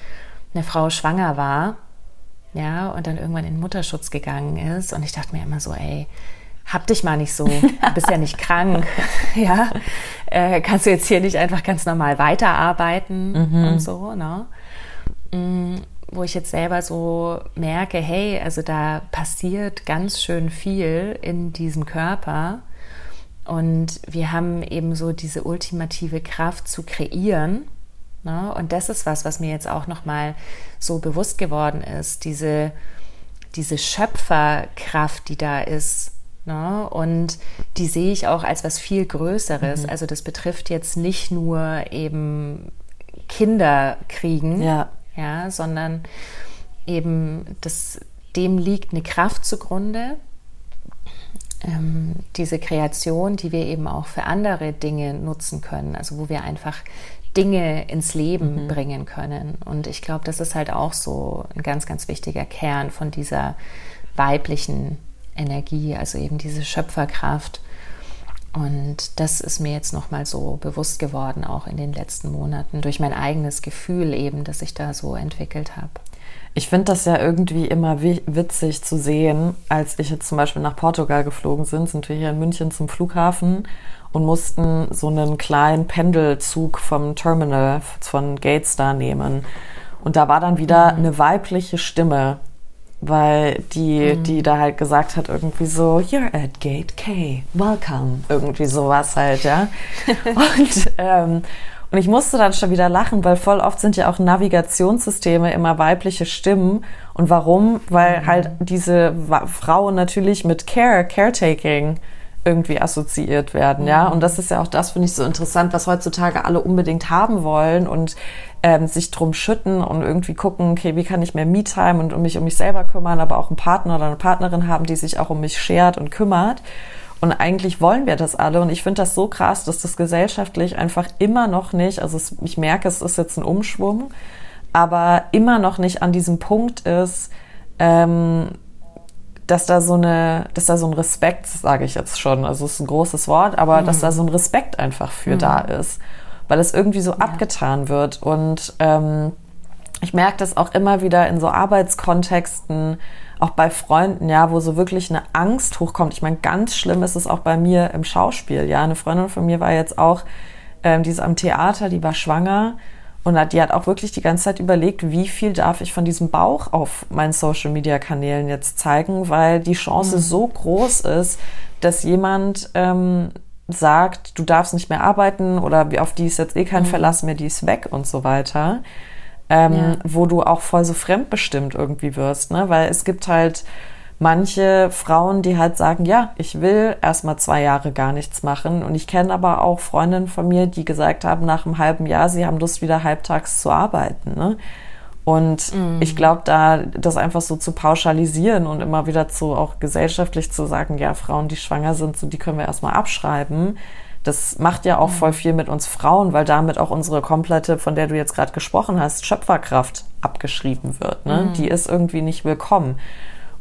eine Frau schwanger war, ja, und dann irgendwann in Mutterschutz gegangen ist. Und ich dachte mir immer so, ey, hab dich mal nicht so, du bist ja nicht krank, *laughs* ja, äh, kannst du jetzt hier nicht einfach ganz normal weiterarbeiten mhm. und so, ne? Mm, wo ich jetzt selber so merke, hey, also da passiert ganz schön viel in diesem Körper und wir haben eben so diese ultimative Kraft zu kreieren. Ne? Und das ist was, was mir jetzt auch nochmal so bewusst geworden ist, diese, diese Schöpferkraft, die da ist. Ne? Und die sehe ich auch als was viel Größeres. Mhm. Also das betrifft jetzt nicht nur eben Kinder kriegen, ja. Ja, sondern eben das, dem liegt eine Kraft zugrunde, ähm, diese Kreation, die wir eben auch für andere Dinge nutzen können, also wo wir einfach Dinge ins Leben mhm. bringen können. Und ich glaube, das ist halt auch so ein ganz, ganz wichtiger Kern von dieser weiblichen Energie, also eben diese Schöpferkraft. Und das ist mir jetzt nochmal so bewusst geworden, auch in den letzten Monaten, durch mein eigenes Gefühl eben, das ich da so entwickelt habe. Ich finde das ja irgendwie immer witzig zu sehen, als ich jetzt zum Beispiel nach Portugal geflogen sind, sind wir hier in München zum Flughafen und mussten so einen kleinen Pendelzug vom Terminal von Gates da nehmen. Und da war dann wieder mhm. eine weibliche Stimme, weil die, mhm. die da halt gesagt hat, irgendwie so, you're at Gate K, welcome. Irgendwie sowas halt, ja. *laughs* und, ähm, und ich musste dann schon wieder lachen, weil voll oft sind ja auch Navigationssysteme immer weibliche Stimmen. Und warum? Weil mhm. halt diese Frauen natürlich mit Care, Caretaking irgendwie assoziiert werden, ja. Und das ist ja auch das, finde ich so interessant, was heutzutage alle unbedingt haben wollen und ähm, sich drum schütten und irgendwie gucken, okay, wie kann ich mehr Me-Time und um mich um mich selber kümmern, aber auch einen Partner oder eine Partnerin haben, die sich auch um mich schert und kümmert. Und eigentlich wollen wir das alle. Und ich finde das so krass, dass das gesellschaftlich einfach immer noch nicht, also es, ich merke, es ist jetzt ein Umschwung, aber immer noch nicht an diesem Punkt ist, ähm, dass da so eine, dass da so ein Respekt, sage ich jetzt schon, also es ist ein großes Wort, aber mhm. dass da so ein Respekt einfach für mhm. da ist, weil es irgendwie so ja. abgetan wird und ähm, ich merke das auch immer wieder in so Arbeitskontexten, auch bei Freunden, ja, wo so wirklich eine Angst hochkommt. Ich meine, ganz schlimm ist es auch bei mir im Schauspiel. Ja, eine Freundin von mir war jetzt auch, ähm, die ist am Theater, die war schwanger und die hat auch wirklich die ganze Zeit überlegt, wie viel darf ich von diesem Bauch auf meinen Social-Media-Kanälen jetzt zeigen, weil die Chance mhm. so groß ist, dass jemand ähm, sagt, du darfst nicht mehr arbeiten oder auf die ist jetzt eh kein mhm. Verlass mehr, die ist weg und so weiter. Ähm, ja. Wo du auch voll so fremdbestimmt irgendwie wirst, ne? Weil es gibt halt manche Frauen, die halt sagen, ja, ich will erstmal zwei Jahre gar nichts machen. Und ich kenne aber auch Freundinnen von mir, die gesagt haben, nach einem halben Jahr, sie haben Lust, wieder halbtags zu arbeiten. Ne? Und mm. ich glaube, da das einfach so zu pauschalisieren und immer wieder zu auch gesellschaftlich zu sagen, ja, Frauen, die schwanger sind, so, die können wir erstmal abschreiben. Das macht ja auch mm. voll viel mit uns Frauen, weil damit auch unsere komplette, von der du jetzt gerade gesprochen hast, Schöpferkraft abgeschrieben wird. Ne? Mm. Die ist irgendwie nicht willkommen.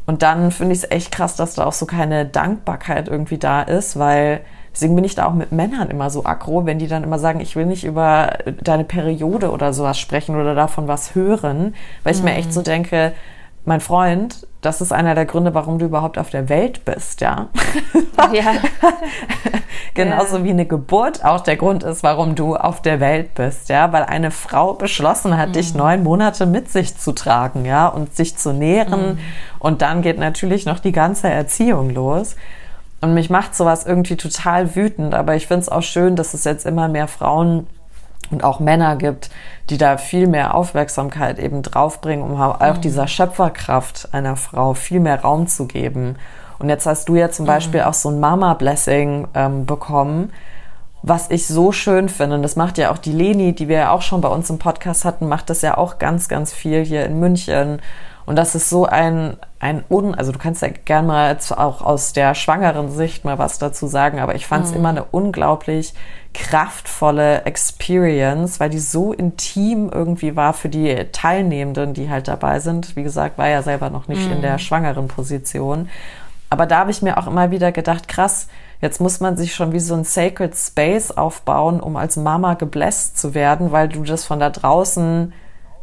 Und dann finde ich es echt krass, dass da auch so keine Dankbarkeit irgendwie da ist, weil deswegen bin ich da auch mit Männern immer so aggro, wenn die dann immer sagen, ich will nicht über deine Periode oder sowas sprechen oder davon was hören, weil ich mhm. mir echt so denke, mein Freund, das ist einer der Gründe, warum du überhaupt auf der Welt bist, ja. *laughs* Ja. *laughs* Genauso ja. wie eine Geburt auch der Grund ist, warum du auf der Welt bist, ja, weil eine Frau beschlossen hat, mhm. dich neun Monate mit sich zu tragen, ja, und sich zu nähren. Mhm. Und dann geht natürlich noch die ganze Erziehung los. Und mich macht sowas irgendwie total wütend, aber ich finde es auch schön, dass es jetzt immer mehr Frauen und auch Männer gibt, die da viel mehr Aufmerksamkeit eben draufbringen, um auch mhm. dieser Schöpferkraft einer Frau viel mehr Raum zu geben. Und jetzt hast du ja zum mhm. Beispiel auch so ein Mama-Blessing ähm, bekommen, was ich so schön finde. Und das macht ja auch die Leni, die wir ja auch schon bei uns im Podcast hatten, macht das ja auch ganz, ganz viel hier in München. Und das ist so ein, ein Un, also du kannst ja gerne mal jetzt auch aus der schwangeren Sicht mal was dazu sagen, aber ich fand es mhm. immer eine unglaublich kraftvolle Experience, weil die so intim irgendwie war für die Teilnehmenden, die halt dabei sind. Wie gesagt, war ja selber noch nicht mhm. in der schwangeren Position. Aber da habe ich mir auch immer wieder gedacht, krass, jetzt muss man sich schon wie so ein Sacred Space aufbauen, um als Mama gebläst zu werden, weil du das von da draußen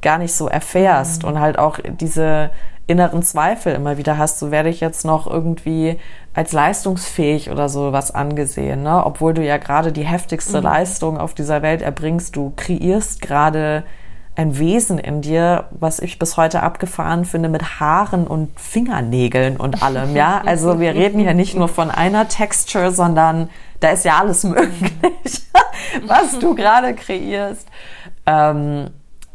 gar nicht so erfährst mhm. und halt auch diese inneren Zweifel immer wieder hast, so werde ich jetzt noch irgendwie als leistungsfähig oder so was angesehen, ne? obwohl du ja gerade die heftigste mhm. Leistung auf dieser Welt erbringst, du kreierst gerade ein Wesen in dir, was ich bis heute abgefahren finde, mit Haaren und Fingernägeln und allem, ja. *laughs* Also wir reden ja nicht nur von einer Texture, sondern da ist ja alles *laughs* möglich, was du *laughs* gerade kreierst. Ähm,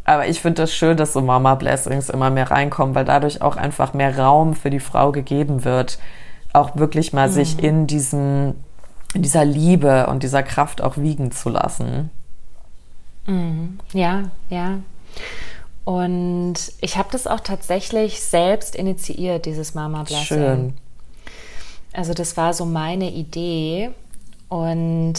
aber ich finde das schön, dass so Mama Blessings immer mehr reinkommen, weil dadurch auch einfach mehr Raum für die Frau gegeben wird, auch wirklich mal mhm. sich in diesem, in dieser Liebe und dieser Kraft auch wiegen zu lassen. Mhm. Ja, ja. Und ich habe das auch tatsächlich selbst initiiert, dieses Mama Blessing. Schön. Also das war so meine Idee und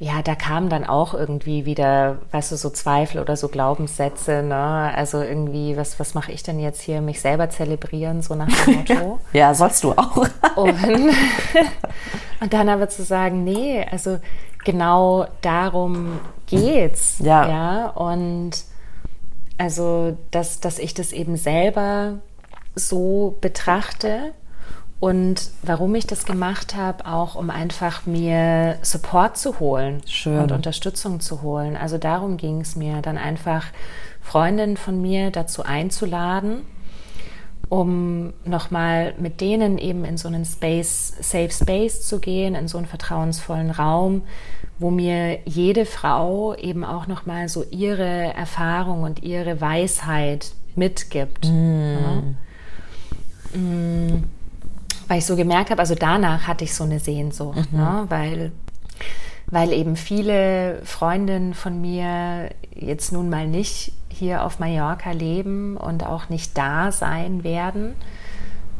ja, da kamen dann auch irgendwie wieder, weißt du, so Zweifel oder so Glaubenssätze, ne? Also irgendwie, was, was mache ich denn jetzt hier? Mich selber zelebrieren, so nach dem Motto. *laughs* ja, sollst du auch. und, *laughs* und dann aber zu sagen, nee, also genau darum geht's. Ja. Ja, und also, dass, dass ich das eben selber so betrachte und warum ich das gemacht habe, auch um einfach mir Support zu holen Schön. und Unterstützung zu holen. Also darum ging es mir, dann einfach Freundinnen von mir dazu einzuladen, um nochmal mit denen eben in so einen Space, Safe Space zu gehen, in so einen vertrauensvollen Raum, wo mir jede Frau eben auch noch mal so ihre Erfahrung und ihre Weisheit mitgibt. Mm. Ja. Mm. Weil ich so gemerkt habe, also danach hatte ich so eine Sehnsucht, mhm. ne? weil, weil eben viele Freundinnen von mir jetzt nun mal nicht hier auf Mallorca leben und auch nicht da sein werden.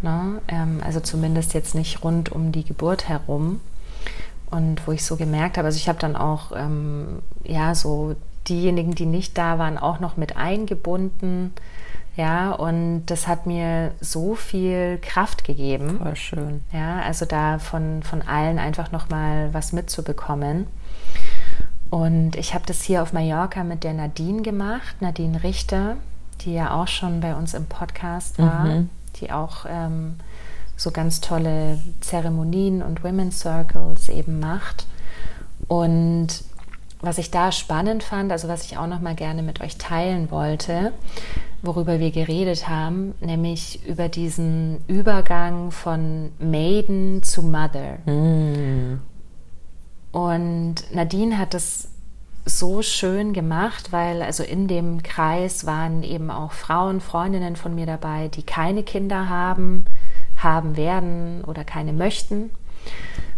Ne? Ähm, also zumindest jetzt nicht rund um die Geburt herum. Und wo ich so gemerkt habe, also ich habe dann auch, ähm, ja, so diejenigen, die nicht da waren, auch noch mit eingebunden. Ja, und das hat mir so viel Kraft gegeben. Voll schön. Ja, also da von, von allen einfach nochmal was mitzubekommen. Und ich habe das hier auf Mallorca mit der Nadine gemacht, Nadine Richter, die ja auch schon bei uns im Podcast war, mhm. die auch ähm, so ganz tolle Zeremonien und Women's Circles eben macht. Und was ich da spannend fand, also was ich auch noch mal gerne mit euch teilen wollte, worüber wir geredet haben, nämlich über diesen Übergang von Maiden zu Mother. Mm. Und Nadine hat das so schön gemacht, weil also in dem Kreis waren eben auch Frauen, Freundinnen von mir dabei, die keine Kinder haben, haben werden oder keine möchten,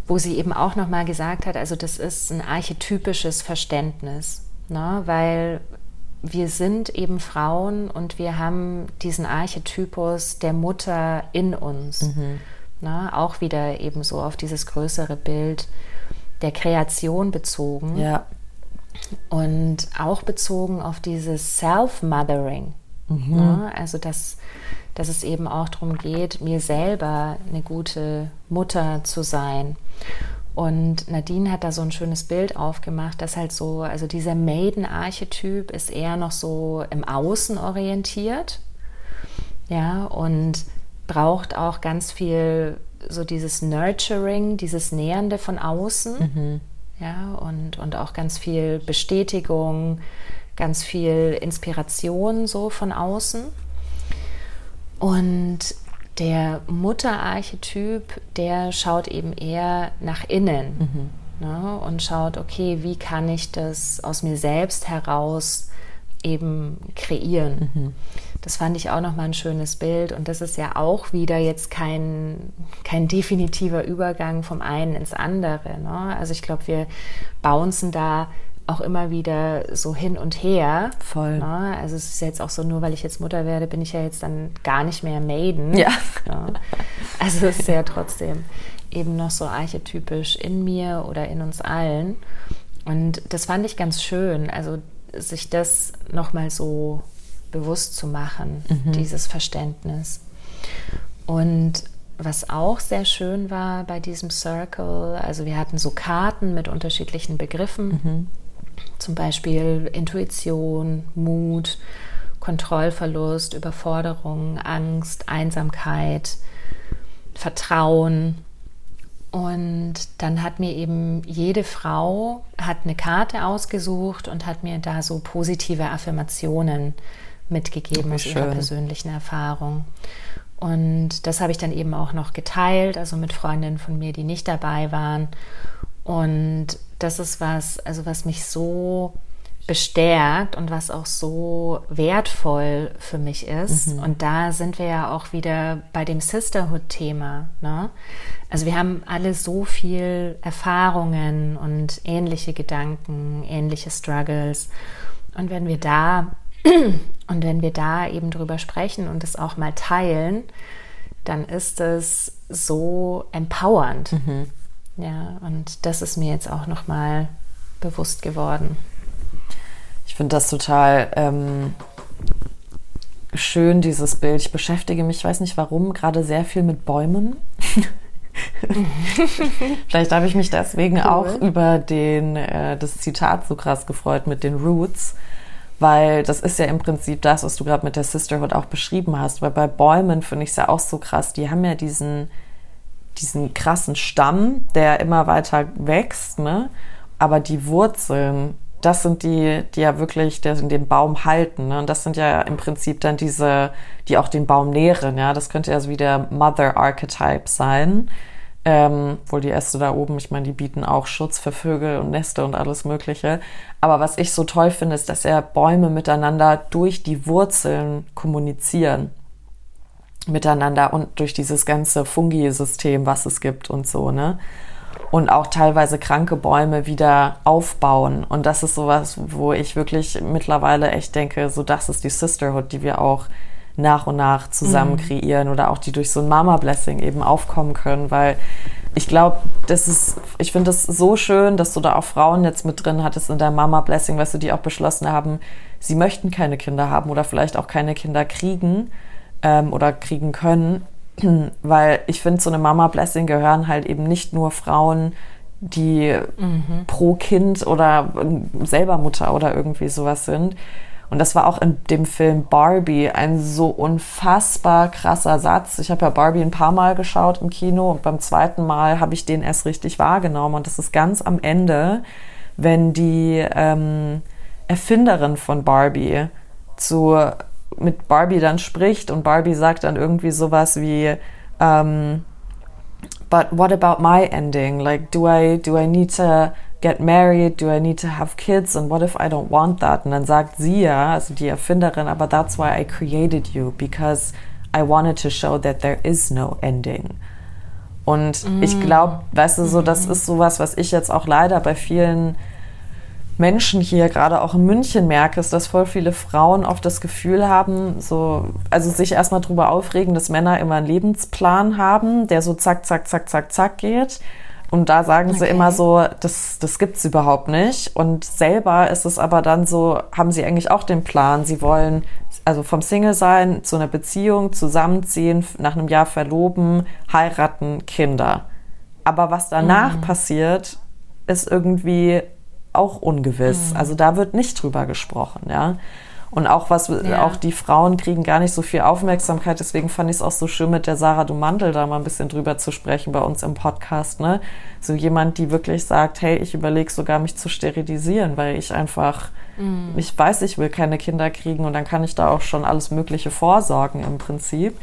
wo sie eben auch nochmal gesagt hat, also das ist ein archetypisches Verständnis, ne? weil wir sind eben Frauen und wir haben diesen Archetypus der Mutter in uns. Mhm. Ne? Auch wieder eben so auf dieses größere Bild der Kreation bezogen. Ja. Und auch bezogen auf dieses Self-Mothering. Mhm. Ne? Also, dass dass es eben auch darum geht, mir selber eine gute Mutter zu sein. Und Nadine hat da so ein schönes Bild aufgemacht, dass halt so, also dieser Maiden-Archetyp ist eher noch so im Außen orientiert. Ja, und braucht auch ganz viel so dieses Nurturing, dieses Nähernde von außen. Mhm. Ja, und, und auch ganz viel Bestätigung, ganz viel Inspiration so von außen. Und der Mutterarchetyp, der schaut eben eher nach innen mhm. ne, und schaut, okay, wie kann ich das aus mir selbst heraus eben kreieren. Mhm. Das fand ich auch nochmal ein schönes Bild und das ist ja auch wieder jetzt kein, kein definitiver Übergang vom einen ins andere. Ne? Also ich glaube, wir bouncen da auch immer wieder so hin und her. Voll. Ne? Also es ist jetzt auch so, nur weil ich jetzt Mutter werde, bin ich ja jetzt dann gar nicht mehr Maiden. Ja. ja. Also es ist ja trotzdem eben noch so archetypisch in mir oder in uns allen. Und das fand ich ganz schön, also sich das nochmal so bewusst zu machen, mhm. dieses Verständnis. Und was auch sehr schön war bei diesem Circle, also wir hatten so Karten mit unterschiedlichen Begriffen. Mhm zum Beispiel Intuition, Mut, Kontrollverlust, Überforderung, Angst, Einsamkeit, Vertrauen. Und dann hat mir eben jede Frau hat eine Karte ausgesucht und hat mir da so positive Affirmationen mitgegeben aus ihrer persönlichen Erfahrung. Und das habe ich dann eben auch noch geteilt, also mit Freundinnen von mir, die nicht dabei waren. Und das ist was, also was mich so bestärkt und was auch so wertvoll für mich ist. Mhm. Und da sind wir ja auch wieder bei dem Sisterhood-Thema. Ne? Also wir haben alle so viel Erfahrungen und ähnliche Gedanken, ähnliche Struggles. Und wenn wir da *clears throat* und wenn wir da eben drüber sprechen und es auch mal teilen, dann ist es so empowernd. Mhm. Ja, und das ist mir jetzt auch nochmal bewusst geworden. Ich finde das total ähm, schön, dieses Bild. Ich beschäftige mich, ich weiß nicht warum, gerade sehr viel mit Bäumen. *laughs* Vielleicht habe ich mich deswegen cool. auch über den, äh, das Zitat so krass gefreut mit den Roots weil das ist ja im Prinzip das, was du gerade mit der Sisterhood auch beschrieben hast. Weil bei Bäumen finde ich es ja auch so krass. Die haben ja diesen, diesen krassen Stamm, der immer weiter wächst, ne? Aber die Wurzeln, das sind die, die ja wirklich den Baum halten. Ne? Und das sind ja im Prinzip dann diese, die auch den Baum nähren. Ja, das könnte ja so wie der Mother Archetype sein. Ähm, wohl die Äste da oben, ich meine, die bieten auch Schutz für Vögel und Neste und alles Mögliche. Aber was ich so toll finde, ist, dass ja Bäume miteinander durch die Wurzeln kommunizieren. Miteinander und durch dieses ganze Fungi-System, was es gibt und so, ne? Und auch teilweise kranke Bäume wieder aufbauen. Und das ist sowas, wo ich wirklich mittlerweile echt denke, so das ist die Sisterhood, die wir auch nach und nach zusammen mhm. kreieren oder auch die durch so ein Mama-Blessing eben aufkommen können, weil ich glaube, das ist, ich finde es so schön, dass du da auch Frauen jetzt mit drin hattest in der Mama-Blessing, weißt du, die auch beschlossen haben, sie möchten keine Kinder haben oder vielleicht auch keine Kinder kriegen ähm, oder kriegen können, *clears throat* weil ich finde, zu einem Mama-Blessing gehören halt eben nicht nur Frauen, die mhm. pro Kind oder selber Mutter oder irgendwie sowas sind, und das war auch in dem Film Barbie ein so unfassbar krasser Satz. Ich habe ja Barbie ein paar Mal geschaut im Kino und beim zweiten Mal habe ich den erst richtig wahrgenommen. Und das ist ganz am Ende, wenn die ähm, Erfinderin von Barbie zu, mit Barbie dann spricht und Barbie sagt dann irgendwie sowas wie, um, but what about my ending? Like, do I, do I need to get married? Do I need to have kids? And what if I don't want that? Und dann sagt sie ja, also die Erfinderin, aber that's why I created you, because I wanted to show that there is no ending. Und mm. ich glaube, weißt du, so, das ist sowas, was ich jetzt auch leider bei vielen Menschen hier, gerade auch in München merke, ist, dass voll viele Frauen oft das Gefühl haben, so, also sich erstmal drüber aufregen, dass Männer immer einen Lebensplan haben, der so zack, zack, zack, zack, zack geht. Und da sagen okay. sie immer so, das, das gibt's überhaupt nicht. Und selber ist es aber dann so, haben sie eigentlich auch den Plan. Sie wollen also vom Single sein zu einer Beziehung, zusammenziehen, nach einem Jahr verloben, heiraten, Kinder. Aber was danach mhm. passiert, ist irgendwie auch ungewiss. Mhm. Also da wird nicht drüber gesprochen, ja. Und auch was, ja. auch die Frauen kriegen gar nicht so viel Aufmerksamkeit. Deswegen fand ich es auch so schön, mit der Sarah Dumandel da mal ein bisschen drüber zu sprechen bei uns im Podcast. Ne? So jemand, die wirklich sagt, hey, ich überlege sogar, mich zu sterilisieren, weil ich einfach, mhm. ich weiß, ich will keine Kinder kriegen und dann kann ich da auch schon alles Mögliche vorsorgen im Prinzip.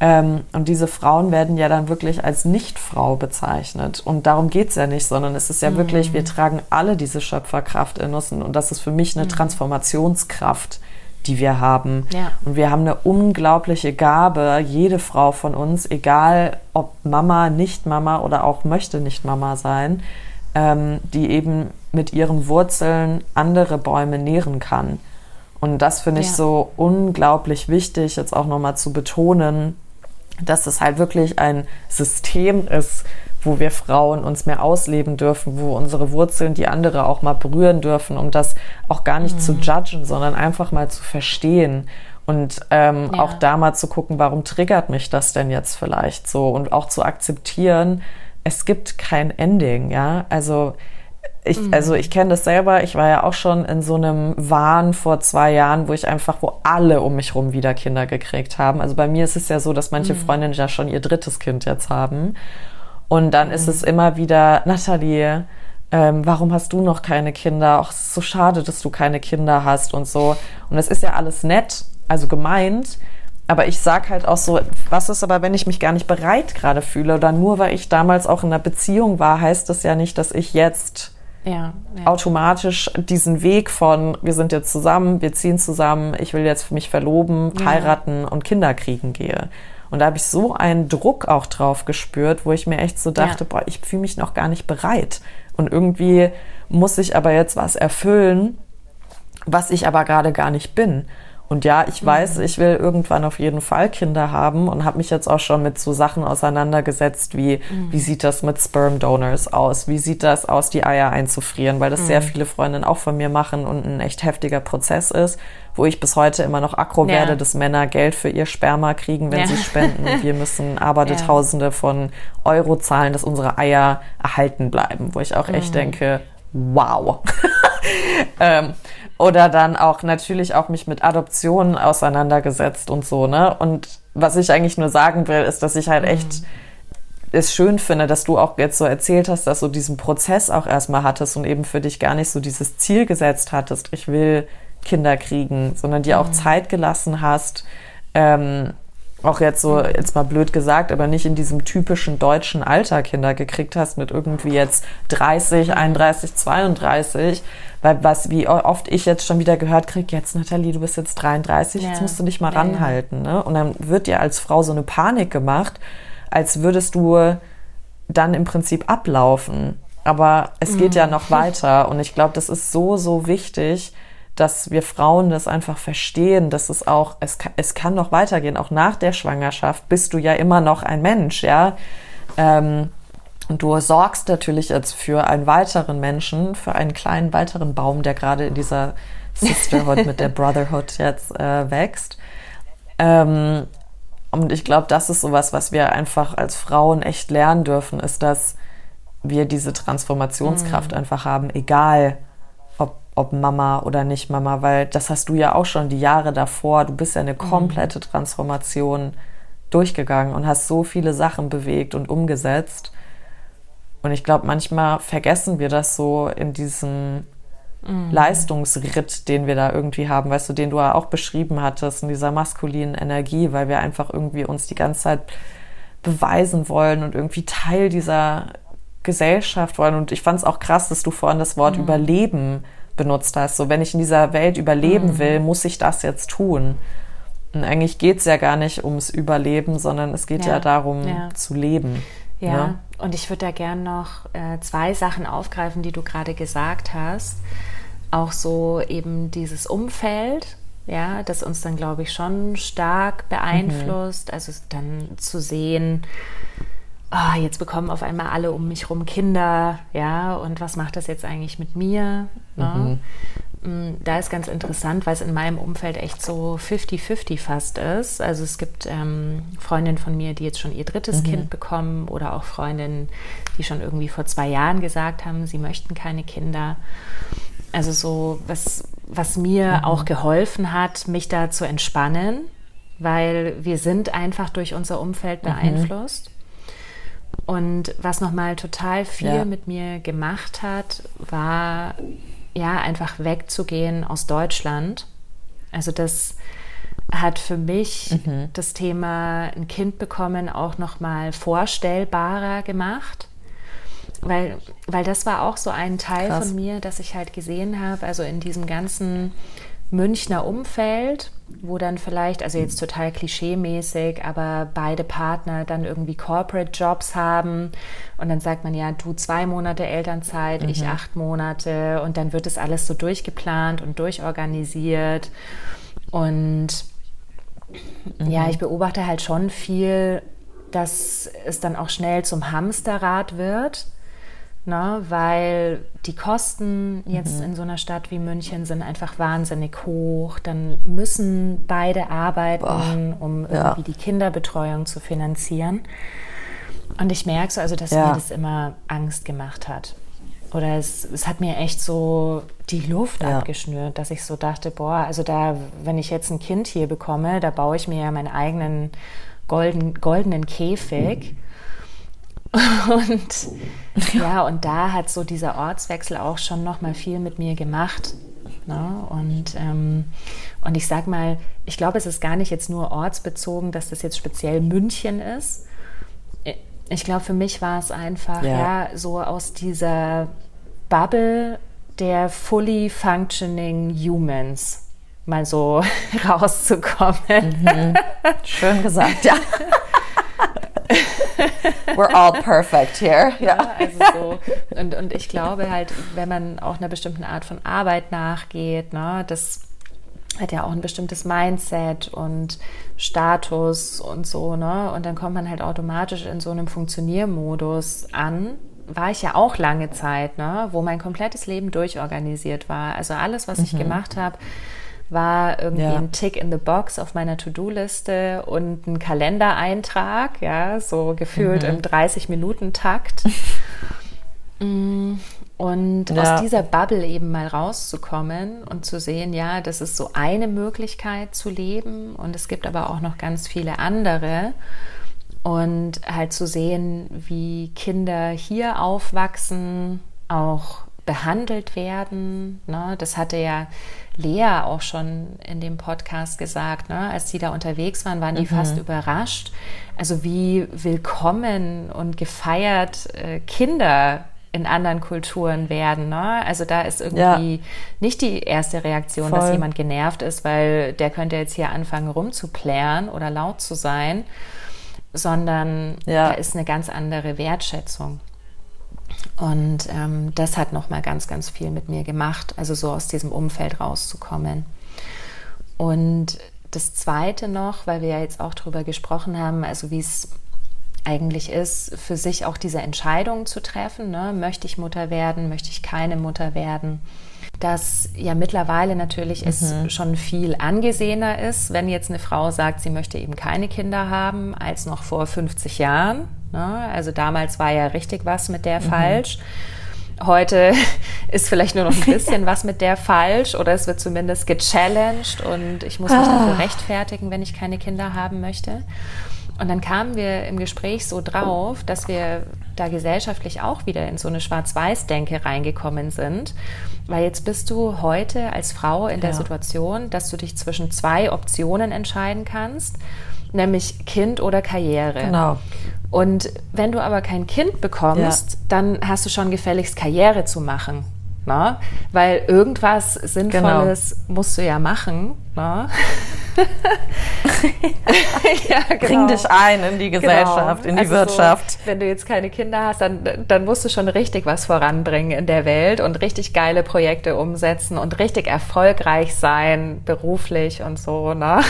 Ähm, und diese Frauen werden ja dann wirklich als Nicht-Frau bezeichnet. Und darum geht es ja nicht, sondern es ist ja mhm. wirklich, wir tragen alle diese Schöpferkraft in uns. Und das ist für mich eine mhm. Transformationskraft, die wir haben. Ja. Und wir haben eine unglaubliche Gabe, jede Frau von uns, egal ob Mama, nicht Mama oder auch möchte nicht Mama sein, ähm, die eben mit ihren Wurzeln andere Bäume nähren kann. Und das finde ich ja. so unglaublich wichtig, jetzt auch nochmal zu betonen, dass es halt wirklich ein System ist, wo wir Frauen uns mehr ausleben dürfen, wo unsere Wurzeln die andere auch mal berühren dürfen, um das auch gar nicht mhm. zu judgen, sondern einfach mal zu verstehen und ähm, ja. auch da mal zu gucken, warum triggert mich das denn jetzt vielleicht so und auch zu akzeptieren, es gibt kein Ending, ja, also ich, mhm. also ich kenne das selber. Ich war ja auch schon in so einem Wahn vor zwei Jahren, wo ich einfach, wo alle um mich rum wieder Kinder gekriegt haben. Also bei mir ist es ja so, dass manche mhm. Freundinnen ja schon ihr drittes Kind jetzt haben. Und dann mhm. ist es immer wieder, Nathalie, ähm, warum hast du noch keine Kinder? Ach, es ist so schade, dass du keine Kinder hast und so. Und es ist ja alles nett, also gemeint. Aber ich sag halt auch so, was ist aber, wenn ich mich gar nicht bereit gerade fühle oder nur weil ich damals auch in einer Beziehung war, heißt das ja nicht, dass ich jetzt ja, ja. automatisch diesen Weg von wir sind jetzt zusammen, wir ziehen zusammen, ich will jetzt mich verloben, heiraten und Kinder kriegen gehe. Und da habe ich so einen Druck auch drauf gespürt, wo ich mir echt so dachte, boah, ich fühle mich noch gar nicht bereit. Und irgendwie muss ich aber jetzt was erfüllen, was ich aber gerade gar nicht bin. Und ja, ich weiß, mhm. ich will irgendwann auf jeden Fall Kinder haben und habe mich jetzt auch schon mit so Sachen auseinandergesetzt, wie mhm. wie sieht das mit Sperm Donors aus? Wie sieht das aus, die Eier einzufrieren? Weil das mhm. sehr viele Freundinnen auch von mir machen und ein echt heftiger Prozess ist, wo ich bis heute immer noch aggro ja. werde, dass Männer Geld für ihr Sperma kriegen, wenn ja. sie spenden. *laughs* Wir müssen aber ja. Tausende von Euro zahlen, dass unsere Eier erhalten bleiben, wo ich auch echt mhm. denke, wow. *laughs* ähm, oder dann auch natürlich auch mich mit Adoptionen auseinandergesetzt und so, ne? Und was ich eigentlich nur sagen will, ist, dass ich halt mhm. echt es schön finde, dass du auch jetzt so erzählt hast, dass du diesen Prozess auch erstmal hattest und eben für dich gar nicht so dieses Ziel gesetzt hattest, ich will Kinder kriegen, sondern dir auch mhm. Zeit gelassen hast, ähm, auch jetzt so, jetzt mal blöd gesagt, aber nicht in diesem typischen deutschen Alter Kinder gekriegt hast mit irgendwie jetzt 30, 31, 32, weil was, wie oft ich jetzt schon wieder gehört kriege, jetzt Nathalie, du bist jetzt 33, ja. jetzt musst du dich mal ja, ranhalten. Ne? Und dann wird dir als Frau so eine Panik gemacht, als würdest du dann im Prinzip ablaufen. Aber es geht mhm. ja noch *laughs* weiter und ich glaube, das ist so, so wichtig, dass wir Frauen das einfach verstehen, dass es auch, es kann, es kann noch weitergehen, auch nach der Schwangerschaft bist du ja immer noch ein Mensch, ja. Ähm, und du sorgst natürlich jetzt für einen weiteren Menschen, für einen kleinen weiteren Baum, der gerade in dieser Sisterhood mit der *laughs* Brotherhood jetzt äh, wächst. Ähm, und ich glaube, das ist sowas, was wir einfach als Frauen echt lernen dürfen, ist, dass wir diese Transformationskraft mhm. einfach haben, egal ob Mama oder nicht Mama, weil das hast du ja auch schon die Jahre davor. Du bist ja eine mhm. komplette Transformation durchgegangen und hast so viele Sachen bewegt und umgesetzt. Und ich glaube, manchmal vergessen wir das so in diesem mhm. Leistungsritt, den wir da irgendwie haben, weißt du, den du ja auch beschrieben hattest, in dieser maskulinen Energie, weil wir einfach irgendwie uns die ganze Zeit beweisen wollen und irgendwie Teil dieser Gesellschaft wollen. Und ich fand es auch krass, dass du vorhin das Wort mhm. Überleben benutzt hast. So, wenn ich in dieser Welt überleben mhm. will, muss ich das jetzt tun. Und eigentlich geht es ja gar nicht ums Überleben, sondern es geht ja, ja darum ja. zu leben. Ja, ne? und ich würde da gern noch äh, zwei Sachen aufgreifen, die du gerade gesagt hast. Auch so eben dieses Umfeld, ja, das uns dann, glaube ich, schon stark beeinflusst. Mhm. Also dann zu sehen, oh, jetzt bekommen auf einmal alle um mich rum Kinder, ja, und was macht das jetzt eigentlich mit mir? Ne? Mhm. Mm, da ist ganz interessant, weil es in meinem Umfeld echt so 50-50 fast ist. Also es gibt ähm, Freundinnen von mir, die jetzt schon ihr drittes mhm. Kind bekommen oder auch Freundinnen, die schon irgendwie vor zwei Jahren gesagt haben, sie möchten keine Kinder. Also so, was, was mir mhm. auch geholfen hat, mich da zu entspannen, weil wir sind einfach durch unser Umfeld mhm. beeinflusst. Und was nochmal total viel ja. mit mir gemacht hat, war ja einfach wegzugehen aus Deutschland. Also das hat für mich mhm. das Thema ein Kind bekommen auch nochmal vorstellbarer gemacht. Weil, weil das war auch so ein Teil Krass. von mir, dass ich halt gesehen habe, also in diesem ganzen Münchner Umfeld, wo dann vielleicht, also jetzt total klischeemäßig, aber beide Partner dann irgendwie Corporate Jobs haben und dann sagt man ja, du zwei Monate Elternzeit, mhm. ich acht Monate und dann wird das alles so durchgeplant und durchorganisiert und mhm. ja, ich beobachte halt schon viel, dass es dann auch schnell zum Hamsterrad wird ne? weil die Kosten jetzt mhm. in so einer Stadt wie München sind einfach wahnsinnig hoch. Dann müssen beide arbeiten, Boah. um irgendwie ja. die Kinderbetreuung zu finanzieren. Und ich merke so, also, dass ja. mir das immer Angst gemacht hat. oder es, es hat mir echt so die Luft Ja. abgeschnürt, dass ich so dachte, boah, also da, wenn ich jetzt ein Kind hier bekomme, da baue ich mir ja meinen eigenen golden, goldenen Käfig. *laughs* Und *laughs* ja, und da hat so dieser Ortswechsel auch schon noch mal viel mit mir gemacht. Ne? Und, ähm, und ich sag mal, ich glaube, es ist gar nicht jetzt nur ortsbezogen, dass das jetzt speziell München ist. Ich glaube, für mich war es einfach, Ja. ja, so aus dieser Bubble der fully functioning humans mal so *laughs* rauszukommen. Schön gesagt, ja. We're all perfect here. Ja, also so. Und, und ich glaube halt, wenn man auch einer bestimmten Art von Arbeit nachgeht, ne, das hat ja auch ein bestimmtes Mindset und Status und so, ne? Und dann kommt man halt automatisch in so einem Funktioniermodus an. War ich ja auch lange Zeit, ne? Wo mein komplettes Leben durchorganisiert war. Also alles, was ich gemacht habe, war irgendwie Ja. ein Tick in the Box auf meiner To-Do-Liste und ein Kalendereintrag, ja, so gefühlt im 30-Minuten-Takt. *laughs* Mm, Und Ja. aus dieser Bubble eben mal rauszukommen und zu sehen, ja, das ist so eine Möglichkeit zu leben und es gibt aber auch noch ganz viele andere. Und halt zu sehen, wie Kinder hier aufwachsen, auch behandelt werden. Ne? Das hatte ja Lea auch schon in dem Podcast gesagt. Ne? Als die da unterwegs waren, waren die fast überrascht. Also wie willkommen und gefeiert äh, Kinder in anderen Kulturen werden. Ne? Also da ist irgendwie nicht die erste Reaktion, dass Voll. jemand genervt ist, weil der könnte jetzt hier anfangen rumzuplären oder laut zu sein, sondern Ja. da ist eine ganz andere Wertschätzung. Und ähm, das hat nochmal ganz, ganz viel mit mir gemacht, also so aus diesem Umfeld rauszukommen. Und das Zweite noch, weil wir ja jetzt auch drüber gesprochen haben, also wie es eigentlich ist, für sich auch diese Entscheidung zu treffen. Ne? Möchte ich Mutter werden? Möchte ich keine Mutter werden? Dass ja mittlerweile natürlich es schon viel angesehener ist, wenn jetzt eine Frau sagt, sie möchte eben keine Kinder haben, als noch vor 50 Jahren. Ne? Also damals war ja richtig was mit der falsch. Heute *laughs* ist vielleicht nur noch ein *laughs* bisschen was mit der falsch oder es wird zumindest gechallenged und ich muss mich dafür rechtfertigen, wenn ich keine Kinder haben möchte. Und dann kamen wir im Gespräch so drauf, dass wir da gesellschaftlich auch wieder in so eine Schwarz-Weiß-Denke reingekommen sind. Weil jetzt bist du heute als Frau in der Ja. Situation, dass du dich zwischen zwei Optionen entscheiden kannst, nämlich Kind oder Karriere. Genau. Und wenn du aber kein Kind bekommst, dann hast du schon gefälligst Karriere zu machen. Ne? Weil irgendwas Sinnvolles musst du ja machen. Ne? *laughs* ja, genau. Bring dich ein in die Gesellschaft, in die Also Wirtschaft. So, wenn du jetzt keine Kinder hast, dann, dann musst du schon richtig was voranbringen in der Welt und richtig geile Projekte umsetzen und richtig erfolgreich sein, beruflich und so. Ne?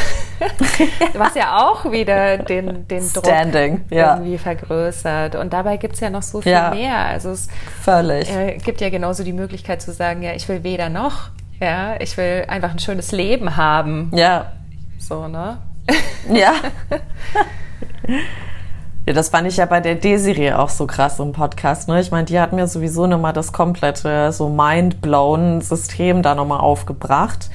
*laughs* Was ja auch wieder den, den Druck Standing, ja. irgendwie vergrößert. Und dabei gibt's ja noch so viel Ja. mehr. Also es Völlig. äh, gibt ja genauso die Möglichkeit zu sagen, ja, ich will weder noch. Ja, ich will einfach ein schönes Leben haben. Ja. So, ne? Ja. *laughs* Ja, das fand ich ja bei der Desiree auch so krass im Podcast. Ne? Ich meine, die hat mir sowieso nochmal das komplette so mind-blown System da nochmal aufgebracht.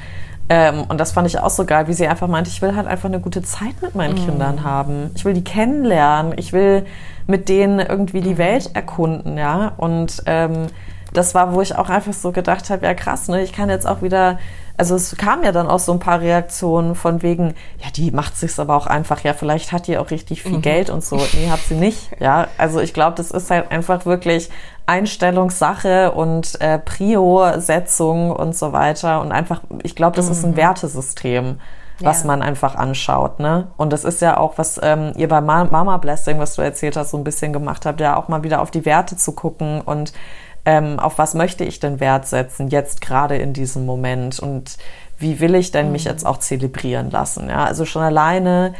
Ähm, und das fand ich auch so geil, wie sie einfach meinte, ich will halt einfach eine gute Zeit mit meinen Kindern haben. Ich will die kennenlernen. Ich will mit denen irgendwie die Welt erkunden, ja. Und ähm, das war, wo ich auch einfach so gedacht habe, ja krass, ne, ich kann jetzt auch wieder, also es kam ja dann auch so ein paar Reaktionen von wegen, ja, die macht sich's aber auch einfach, ja, vielleicht hat die auch richtig viel Geld und so. *laughs* Nee, hat sie nicht, ja. Also ich glaube, das ist halt einfach wirklich Einstellungssache und äh, Prio-Setzung und so weiter und einfach, ich glaube, das ist ein Wertesystem was Ja. man einfach anschaut, ne? Und das ist ja auch, was ähm, ihr bei Ma- Mama Blessing, was du erzählt hast, so ein bisschen gemacht habt, ja auch mal wieder auf die Werte zu gucken und ähm, auf was möchte ich denn Wert setzen, jetzt gerade in diesem Moment und wie will ich denn mich jetzt auch zelebrieren lassen, ja? Also schon alleine,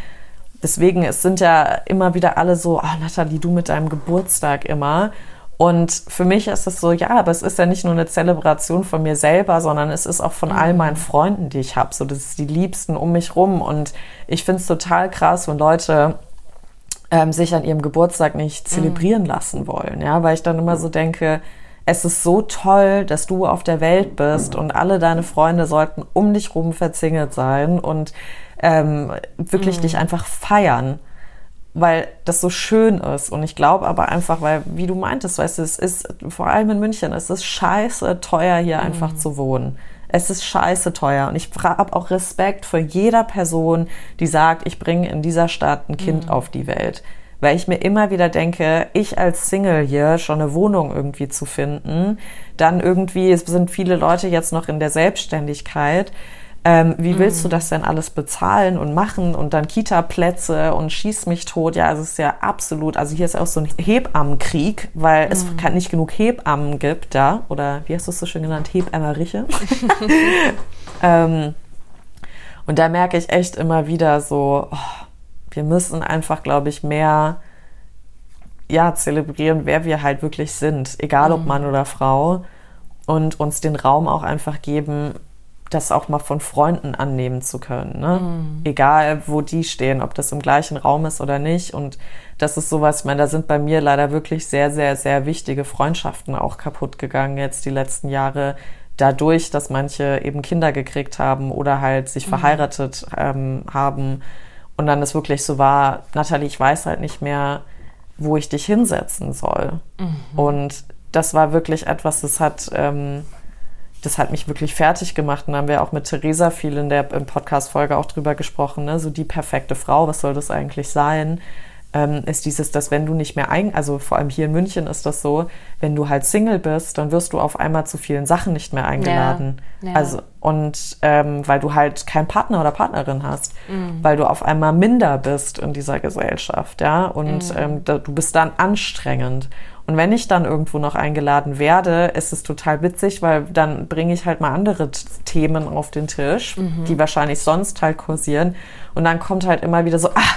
deswegen, es sind ja immer wieder alle so, ah, Nathalie, du mit deinem Geburtstag immer. Und für mich ist es so, ja, aber es ist ja nicht nur eine Zelebration von mir selber, sondern es ist auch von all meinen Freunden, die ich habe. So, das ist die Liebsten um mich rum. Und ich finde es total krass, wenn Leute ähm, sich an ihrem Geburtstag nicht zelebrieren lassen wollen. Ja, weil ich dann immer so denke, es ist so toll, dass du auf der Welt bist und alle deine Freunde sollten um dich rum verzingelt sein und ähm, wirklich mhm. dich einfach feiern, weil das so schön ist. Und ich glaube aber einfach, weil, wie du meintest, weißt du, es ist, vor allem in München, es ist scheiße teuer, hier mhm. einfach zu wohnen. Es ist scheiße teuer. Und ich habe auch Respekt vor jeder Person, die sagt, ich bringe in dieser Stadt ein Kind mhm. auf die Welt weil ich mir immer wieder denke, ich als Single hier schon eine Wohnung irgendwie zu finden, dann irgendwie, es sind viele Leute jetzt noch in der Selbstständigkeit. Ähm, wie willst mm. du das denn alles bezahlen und machen und dann Kita-Plätze und schieß mich tot? Ja, es ist ja absolut, also hier ist auch so ein Hebammenkrieg, weil mm. es nicht genug Hebammen gibt da, oder wie hast du es so schön genannt, Hebämmeriche. *laughs* *laughs* ähm, und da merke ich echt immer wieder so, oh, wir müssen einfach, glaube ich, mehr ja, zelebrieren, wer wir halt wirklich sind, egal ob mhm. Mann oder Frau, und uns den Raum auch einfach geben, das auch mal von Freunden annehmen zu können. Ne? Mhm. Egal, wo die stehen, ob das im gleichen Raum ist oder nicht. Und das ist sowas, ich meine, da sind bei mir leider wirklich sehr, sehr, sehr wichtige Freundschaften auch kaputt gegangen jetzt die letzten Jahre. Dadurch, dass manche eben Kinder gekriegt haben oder halt sich mhm. verheiratet ähm, haben und dann ist wirklich so war, Nathalie, ich weiß halt nicht mehr, wo ich dich hinsetzen soll. Mhm. Und das war wirklich etwas, das hat, ähm, das hat mich wirklich fertig gemacht. Und da haben wir auch mit Theresa viel in der Podcast-Folge auch drüber gesprochen, ne? so die perfekte Frau, was soll das eigentlich sein? Ähm, ist dieses, dass wenn du nicht mehr ein, also vor allem hier in München ist das so, wenn du halt Single bist, dann wirst du auf einmal zu vielen Sachen nicht mehr eingeladen. Ja, ja. Also und ähm, weil du halt keinen Partner oder Partnerin hast, mhm. weil du auf einmal minder bist in dieser Gesellschaft, ja, und mhm. ähm, da, du bist dann anstrengend. Und wenn ich dann irgendwo noch eingeladen werde, ist es total witzig, weil dann bringe ich halt mal andere Themen auf den Tisch, mhm. die wahrscheinlich sonst halt kursieren. Und dann kommt halt immer wieder so, ah,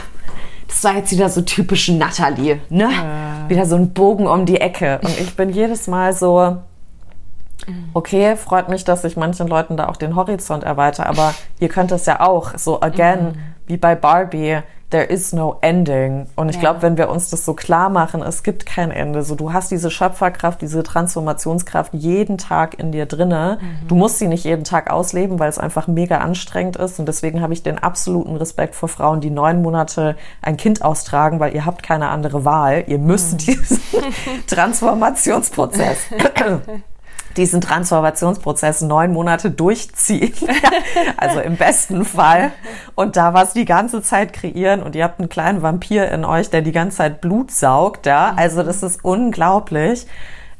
das war jetzt wieder so typisch Natalie, ne? Ja. Wieder so ein Bogen um die Ecke. Und ich bin jedes Mal so, okay, freut mich, dass ich manchen Leuten da auch den Horizont erweitere, aber *laughs* ihr könnt es ja auch, so again, mhm. wie bei Barbie, there is no ending. Und ich ja. glaube, wenn wir uns das so klar machen, es gibt kein Ende. So, du hast diese Schöpferkraft, diese Transformationskraft jeden Tag in dir drinne. Mhm. Du musst sie nicht jeden Tag ausleben, weil es einfach mega anstrengend ist. Und deswegen habe ich den absoluten Respekt vor Frauen, die neun Monate ein Kind austragen, weil ihr habt keine andere Wahl. Ihr müsst mhm. diesen *laughs* Transformationsprozess *laughs* diesen Transformationsprozess neun Monate durchziehen. *laughs* also im besten Fall. Und da was die ganze Zeit kreieren und ihr habt einen kleinen Vampir in euch, der die ganze Zeit Blut saugt, ja. Also das ist unglaublich.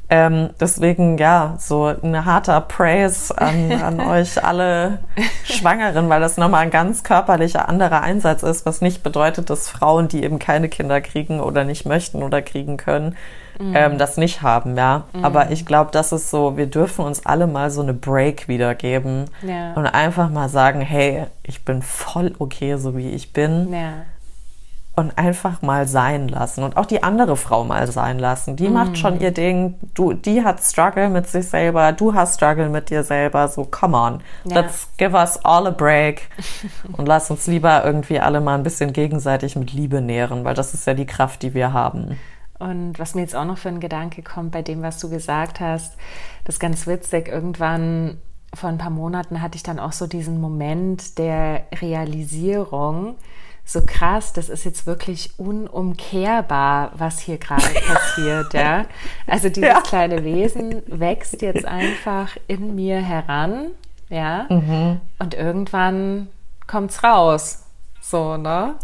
Ähm, deswegen, ja, so ein harter Praise an, an *laughs* euch alle Schwangeren, weil das nochmal ein ganz körperlicher anderer Einsatz ist, was nicht bedeutet, dass Frauen, die eben keine Kinder kriegen oder nicht möchten oder kriegen können, mhm. ähm, das nicht haben, ja. Mhm. Aber ich glaube, das ist so, wir dürfen uns alle mal so eine Break wiedergeben ja. und einfach mal sagen, hey, ich bin voll okay, so wie ich bin. Ja und einfach mal sein lassen und auch die andere Frau mal sein lassen. Die mm. macht schon ihr Ding. Du, die hat Struggle mit sich selber. Du hast Struggle mit dir selber. So, come on. Ja. Let's give us all a break *laughs* und lass uns lieber irgendwie alle mal ein bisschen gegenseitig mit Liebe nähren, weil das ist ja die Kraft, die wir haben. Und was mir jetzt auch noch für ein Gedanke kommt bei dem, was du gesagt hast, das ist ganz witzig. Irgendwann vor ein paar Monaten hatte ich dann auch so diesen Moment der Realisierung, so krass, das ist jetzt wirklich unumkehrbar, was hier gerade *laughs* passiert, ja. Also dieses ja. kleine Wesen wächst jetzt *laughs* einfach in mir heran, ja. Mhm. Und irgendwann kommt's raus. So, ne?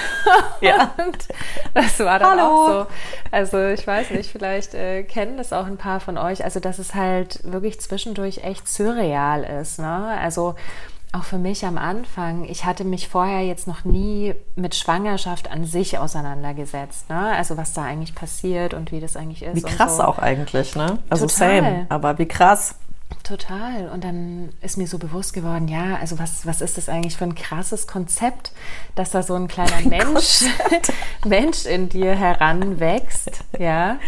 *laughs* ja. Und das war dann Hallo. auch so. Also ich weiß nicht, vielleicht äh, kennen das auch ein paar von euch. Also dass es halt wirklich zwischendurch echt surreal ist. Ne? Also auch für mich am Anfang, ich hatte mich vorher jetzt noch nie mit Schwangerschaft an sich auseinandergesetzt. Ne? Also was da eigentlich passiert und wie das eigentlich ist. Wie krass so. auch eigentlich, ne? Also Total. same, aber wie krass. Total. Und dann ist mir so bewusst geworden, ja, also was, was ist das eigentlich für ein krasses Konzept, dass da so ein kleiner Mensch, *laughs* Mensch in dir heranwächst, ja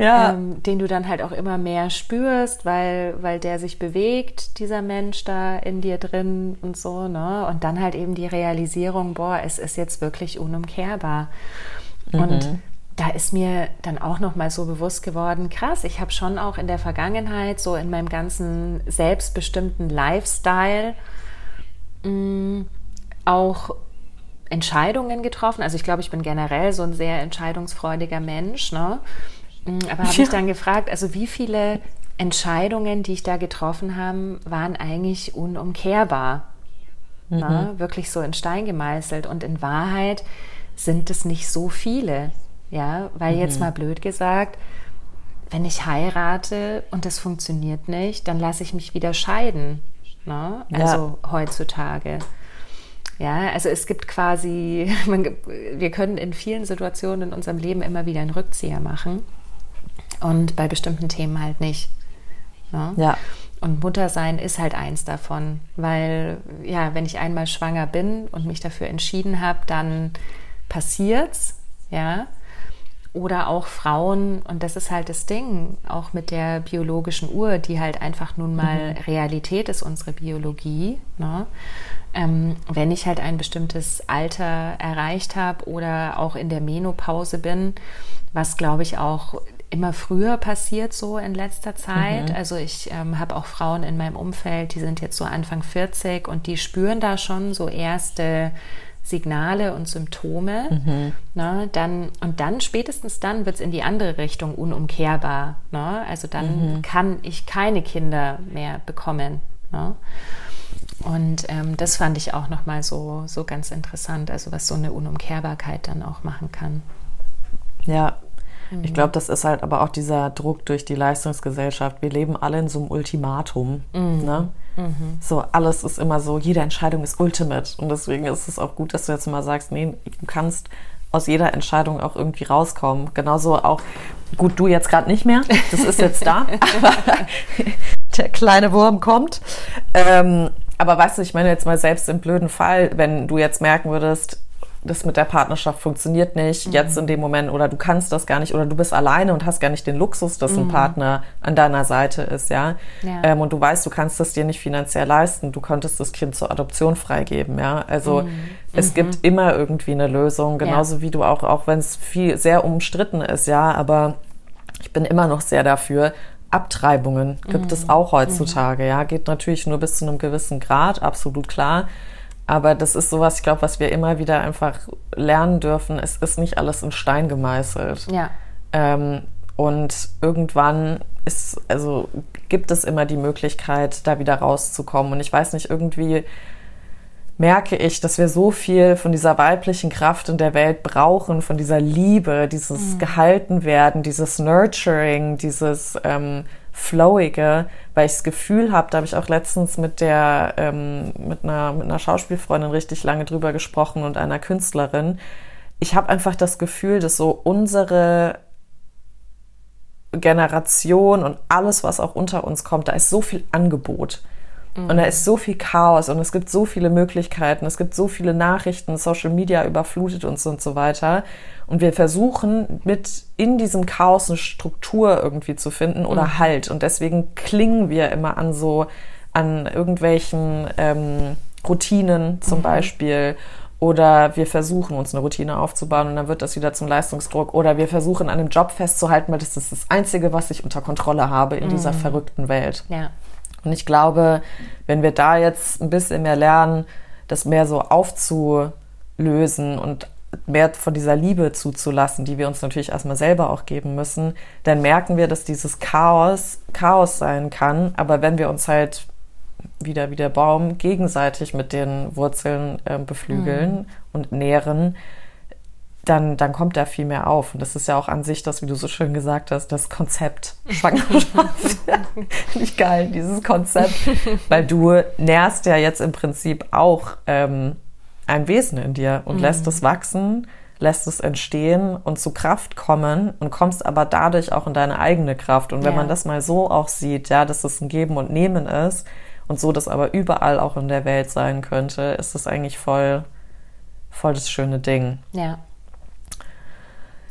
ja. ähm, den du dann halt auch immer mehr spürst, weil, weil der sich bewegt, dieser Mensch da in dir drin und so, ne? Und dann halt eben die Realisierung, boah, es ist jetzt wirklich unumkehrbar. Mhm. Und da ist mir dann auch noch mal so bewusst geworden, krass, ich habe schon auch in der Vergangenheit so in meinem ganzen selbstbestimmten Lifestyle mh, mm, auch Entscheidungen getroffen. Also ich glaube, ich bin generell so ein sehr entscheidungsfreudiger Mensch. Ne? Mm, aber habe *laughs* ja. ich dann gefragt, also wie viele Entscheidungen, die ich da getroffen habe, waren eigentlich unumkehrbar. Mhm. Ne? Wirklich so in Stein gemeißelt. Und in Wahrheit sind es nicht so viele. Ja, weil mhm. jetzt mal blöd gesagt, wenn ich heirate und das funktioniert nicht, dann lasse ich mich wieder scheiden. Ne? Also ja. heutzutage. Ja, also es gibt quasi, *laughs* man, wir können in vielen Situationen in unserem Leben immer wieder einen Rückzieher machen und bei bestimmten Themen halt nicht. Ne? Ja. Und Muttersein ist halt eins davon, weil ja, wenn ich einmal schwanger bin und mich dafür entschieden habe, dann passiert's, ja. Oder auch Frauen, und das ist halt das Ding, auch mit der biologischen Uhr, die halt einfach nun mal mhm. Realität ist, unsere Biologie. Ne? Ähm, wenn ich halt ein bestimmtes Alter erreicht habe oder auch in der Menopause bin, was glaube ich auch immer früher passiert so in letzter Zeit. Mhm. Also ich ähm, habe auch Frauen in meinem Umfeld, die sind jetzt so Anfang 40 und die spüren da schon so erste Signale und Symptome. Mhm. Ne, dann, und dann, spätestens dann, wird es in die andere Richtung unumkehrbar. Ne? Also dann mhm. kann ich keine Kinder mehr bekommen. Ne? Und ähm, das fand ich auch nochmal so, so ganz interessant, also was so eine Unumkehrbarkeit dann auch machen kann. Ja, Mhm. Ich glaube, das ist halt aber auch dieser Druck durch die Leistungsgesellschaft. Wir leben alle in so einem Ultimatum. Mhm. Ne? Mhm. So, alles ist immer so, jede Entscheidung ist ultimate. Und deswegen ist es auch gut, dass du jetzt mal sagst, nee, du kannst aus jeder Entscheidung auch irgendwie rauskommen. Genauso auch, gut, du jetzt gerade nicht mehr, das ist jetzt da, aber *laughs* der kleine Wurm kommt. Ähm, aber weißt du, ich meine jetzt mal selbst im blöden Fall, wenn du jetzt merken würdest, das mit der Partnerschaft funktioniert nicht, mhm. jetzt in dem Moment, oder du kannst das gar nicht, oder du bist alleine und hast gar nicht den Luxus, dass mhm. ein Partner an deiner Seite ist, ja. ja. Ähm, und du weißt, du kannst das dir nicht finanziell leisten, du könntest das Kind zur Adoption freigeben, ja. Also mhm. es mhm. gibt immer irgendwie eine Lösung, genauso ja. wie du auch, auch wenn es viel sehr umstritten ist, ja, aber ich bin immer noch sehr dafür, Abtreibungen gibt es mhm. auch heutzutage, mhm. ja, geht natürlich nur bis zu einem gewissen Grad, absolut klar. Aber das ist sowas, ich glaube, was wir immer wieder einfach lernen dürfen. Es ist nicht alles in Stein gemeißelt. Ja. Ähm, und irgendwann ist, also gibt es immer die Möglichkeit, da wieder rauszukommen. Und ich weiß nicht, irgendwie merke ich, dass wir so viel von dieser weiblichen Kraft in der Welt brauchen, von dieser Liebe, dieses mhm. Gehaltenwerden, dieses Nurturing, dieses ähm, Flowige, weil ich das Gefühl habe, da habe ich auch letztens mit der, ähm, mit einer, mit einer Schauspielfreundin richtig lange drüber gesprochen und einer Künstlerin. Ich habe einfach das Gefühl, dass so unsere Generation und alles, was auch unter uns kommt, da ist so viel Angebot. Und da ist so viel Chaos und es gibt so viele Möglichkeiten, es gibt so viele Nachrichten, Social Media überflutet uns und so weiter. Und wir versuchen mit in diesem Chaos eine Struktur irgendwie zu finden oder mhm. Halt. Und deswegen klingen wir immer an so, an irgendwelchen ähm, Routinen zum mhm. Beispiel. Oder wir versuchen uns eine Routine aufzubauen und dann wird das wieder zum Leistungsdruck. Oder wir versuchen an einem Job festzuhalten, weil das ist das Einzige, was ich unter Kontrolle habe in mhm. dieser verrückten Welt. Ja. Und ich glaube, wenn wir da jetzt ein bisschen mehr lernen, das mehr so aufzulösen und mehr von dieser Liebe zuzulassen, die wir uns natürlich erstmal selber auch geben müssen, dann merken wir, dass dieses Chaos Chaos sein kann. Aber wenn wir uns halt wieder wie der Baum gegenseitig mit den Wurzeln äh, beflügeln mhm. und nähren, dann, dann kommt da viel mehr auf. Und das ist ja auch an sich das, wie du so schön gesagt hast, das Konzept *laughs* Schwangerschaft. *laughs* Nicht geil, dieses Konzept. Weil du nährst ja jetzt im Prinzip auch ähm, ein Wesen in dir und mhm. lässt es wachsen, lässt es entstehen und zu Kraft kommen und kommst aber dadurch auch in deine eigene Kraft. Und wenn ja. man das mal so auch sieht, ja, dass es ein Geben und Nehmen ist und so das aber überall auch in der Welt sein könnte, ist das eigentlich voll, voll das schöne Ding. Ja.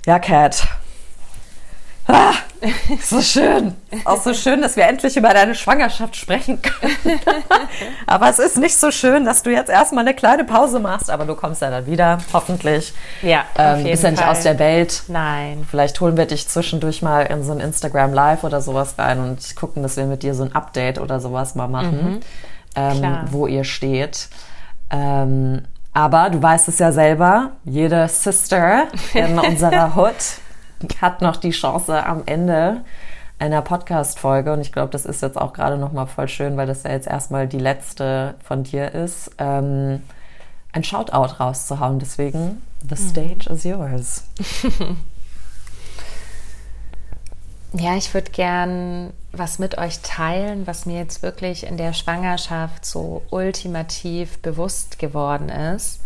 Ja, Cat. Ah, *laughs* so schön. Auch so schön, dass wir endlich über deine Schwangerschaft sprechen können. *laughs* aber es ist nicht so schön, dass du jetzt erstmal eine kleine Pause machst, aber du kommst ja dann wieder, hoffentlich. Ja, ähm, bist ja nicht Fall. aus der Welt. Nein. Vielleicht holen wir dich zwischendurch mal in so ein Instagram Live oder sowas rein und gucken, dass wir mit dir so ein Update oder sowas mal machen, Mhm. ähm, wo ihr steht. Ähm, aber du weißt es ja selber, jede Sister in *laughs* unserer Hood hat noch die Chance am Ende einer Podcast-Folge und ich glaube, das ist jetzt auch gerade noch mal voll schön, weil das ja jetzt erstmal die letzte von dir ist, ähm, ein Shoutout rauszuhauen. Deswegen, the stage is yours. *laughs* Ja, ich würde gern was mit euch teilen, was mir jetzt wirklich in der Schwangerschaft so ultimativ bewusst geworden ist.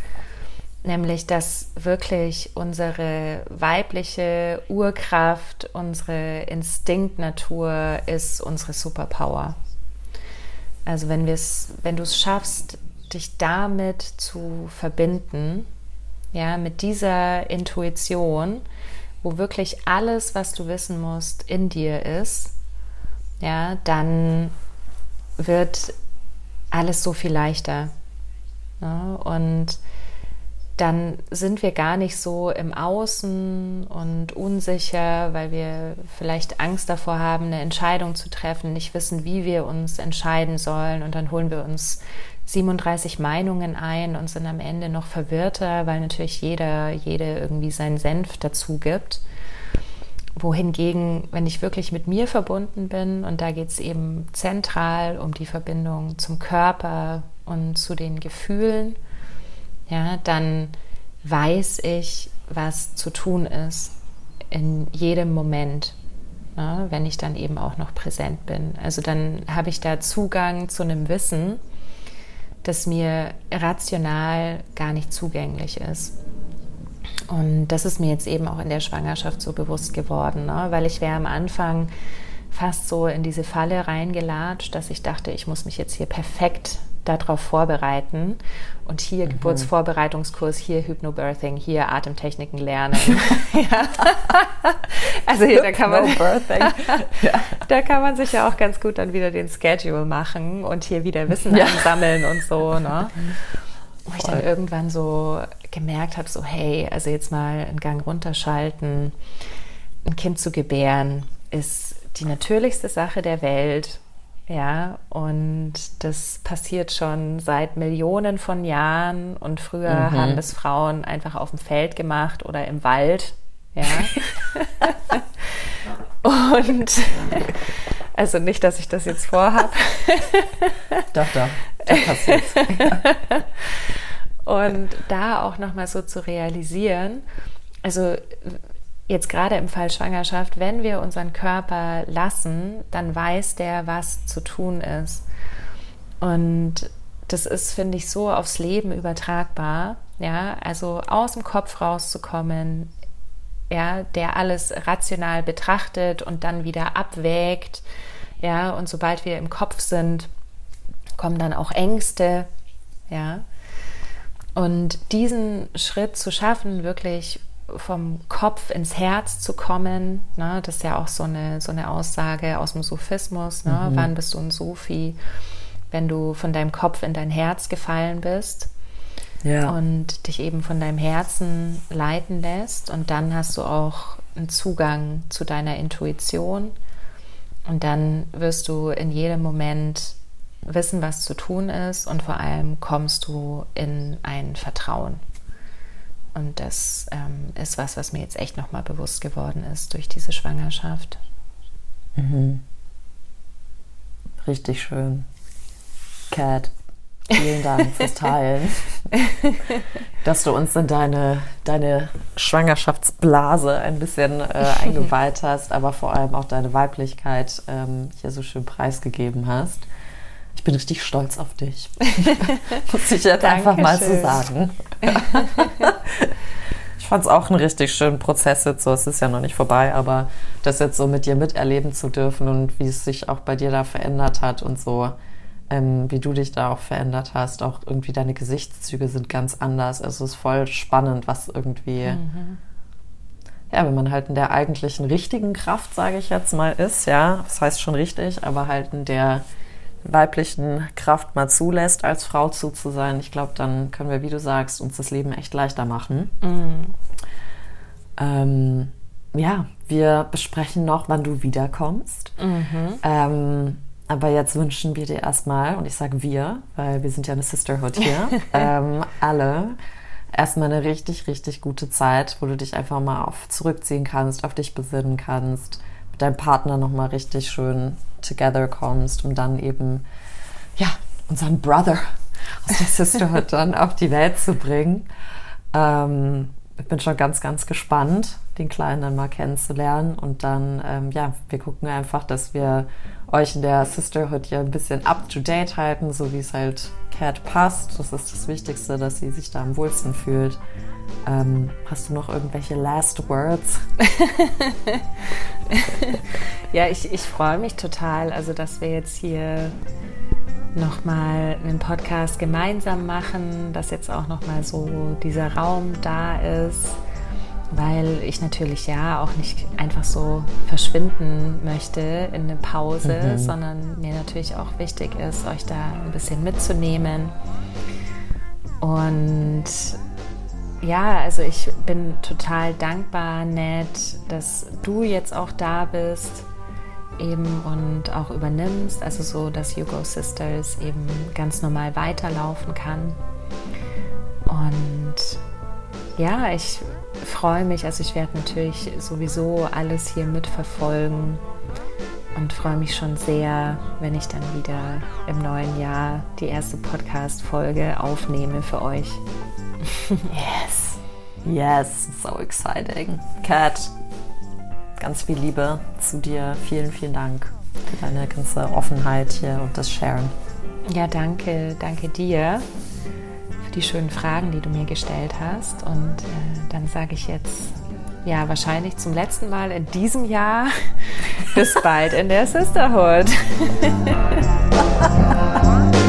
Nämlich, dass wirklich unsere weibliche Urkraft, unsere Instinktnatur ist unsere Superpower. Also wenn, wenn du es schaffst, dich damit zu verbinden, ja, mit dieser Intuition, wo wirklich alles, was du wissen musst, in dir ist, ja, dann wird alles so viel leichter. Ja, und dann sind wir gar nicht so im Außen und unsicher, weil wir vielleicht Angst davor haben, eine Entscheidung zu treffen, nicht wissen, wie wir uns entscheiden sollen. Und dann holen wir uns 37 Meinungen ein und sind am Ende noch verwirrter, weil natürlich jeder, jede irgendwie seinen Senf dazu gibt. Wohingegen, wenn ich wirklich mit mir verbunden bin, und da geht es eben zentral um die Verbindung zum Körper und zu den Gefühlen, ja, dann weiß ich, was zu tun ist in jedem Moment, ja, wenn ich dann eben auch noch präsent bin. Also dann habe ich da Zugang zu einem Wissen, das mir rational gar nicht zugänglich ist. Und das ist mir jetzt eben auch in der Schwangerschaft so bewusst geworden, ne? weil ich wäre am Anfang fast so in diese Falle reingelatscht, dass ich dachte, ich muss mich jetzt hier perfekt darauf vorbereiten und hier mhm. Geburtsvorbereitungskurs, hier Hypnobirthing, hier Atemtechniken lernen. *laughs* Also hier, da kann man *laughs* da kann man sich ja auch ganz gut dann wieder den Schedule machen und hier wieder Wissen ja. ansammeln und so. *laughs* Ne? Wo ich dann irgendwann so gemerkt habe, so hey, also jetzt mal einen Gang runterschalten, ein Kind zu gebären, ist die natürlichste Sache der Welt. Ja, und das passiert schon seit Millionen von Jahren. Und früher mhm. haben das Frauen einfach auf dem Feld gemacht oder im Wald. Ja. *laughs* und also nicht, dass ich das jetzt vorhabe. doch, doch. Das passiert. *laughs* Und da auch nochmal so zu realisieren, also jetzt gerade im Fall Schwangerschaft, wenn wir unseren Körper lassen, dann weiß der, was zu tun ist. Und das ist, finde ich, so aufs Leben übertragbar. Ja, also aus dem Kopf rauszukommen, ja, der alles rational betrachtet und dann wieder abwägt. Ja, und sobald wir im Kopf sind, kommen dann auch Ängste. Ja, und diesen Schritt zu schaffen, wirklich vom Kopf ins Herz zu kommen, ne, das ist ja auch so eine, so eine Aussage aus dem Sufismus. Ne? Mhm. Wann bist du ein Sufi? Wenn du von deinem Kopf in dein Herz gefallen bist ja. und dich eben von deinem Herzen leiten lässt. Und dann hast du auch einen Zugang zu deiner Intuition. Und dann wirst du in jedem Moment wissen, was zu tun ist und vor allem kommst du in ein Vertrauen. Und das ähm, ist was, was mir jetzt echt nochmal bewusst geworden ist durch diese Schwangerschaft. Mhm. Richtig schön. Cat, vielen Dank *laughs* fürs Teilen. dass du uns in deine, deine Schwangerschaftsblase ein bisschen äh, *laughs* eingeweiht hast, aber vor allem auch deine Weiblichkeit ähm, hier so schön preisgegeben hast. Ich bin richtig stolz auf dich. *laughs* Muss ich jetzt einfach mal so sagen. *laughs* ich fand es auch einen richtig schönen Prozess jetzt so. Es ist ja noch nicht vorbei, aber das jetzt so mit dir miterleben zu dürfen und wie es sich auch bei dir da verändert hat und so, ähm, wie du dich da auch verändert hast. Auch irgendwie deine Gesichtszüge sind ganz anders. Also es ist voll spannend, was irgendwie. Mhm ja, wenn man halt in der eigentlichen richtigen Kraft, sage ich jetzt mal, ist, ja, das heißt schon richtig, aber halt in der weiblichen Kraft mal zulässt, als Frau zu, zu sein, ich glaube, dann können wir, wie du sagst, uns das Leben echt leichter machen. Mhm. Ähm, ja, wir besprechen noch, wann du wiederkommst. Mhm. Ähm, aber jetzt wünschen wir dir erstmal, und ich sage wir, weil wir sind ja eine Sisterhood hier, *laughs* ähm, alle erstmal eine richtig, richtig gute Zeit, wo du dich einfach mal auf zurückziehen kannst, auf dich besinnen kannst, mit deinem Partner nochmal richtig schön together kommst, um dann eben, ja, unseren Brother aus der Sisterhood dann auf die Welt zu bringen. Ähm, ich bin schon ganz, ganz gespannt, den Kleinen dann mal kennenzulernen. Und dann, ähm, ja, wir gucken einfach, dass wir euch in der Sisterhood ja ein bisschen up to date halten, so wie es halt Cat passt. Das ist das Wichtigste, dass sie sich da am wohlsten fühlt. Ähm, hast du noch irgendwelche Last Words? *laughs* ja, ich, ich freue mich total, also dass wir jetzt hier nochmal einen Podcast gemeinsam machen, dass jetzt auch nochmal so dieser Raum da ist, weil ich natürlich ja auch nicht einfach so verschwinden möchte in eine Pause, mhm. sondern mir natürlich auch wichtig ist, euch da ein bisschen mitzunehmen. Und ja, also ich bin total dankbar, Ned, dass du jetzt auch da bist eben und auch übernimmst, also so, dass You Go Sisters eben ganz normal weiterlaufen kann. Und ja, ich freue mich, also ich werde natürlich sowieso alles hier mitverfolgen und freue mich schon sehr, wenn ich dann wieder im neuen Jahr die erste Podcast-Folge aufnehme für euch. Yes, yes, so exciting. Cat, ganz viel Liebe zu dir. Vielen, vielen Dank für deine ganze Offenheit hier und das Sharen. Ja, danke, danke dir für die schönen Fragen, die du mir gestellt hast. Und äh, dann sage ich jetzt, ja, wahrscheinlich zum letzten Mal in diesem Jahr. *laughs* Bis bald in der Sisterhood. *laughs*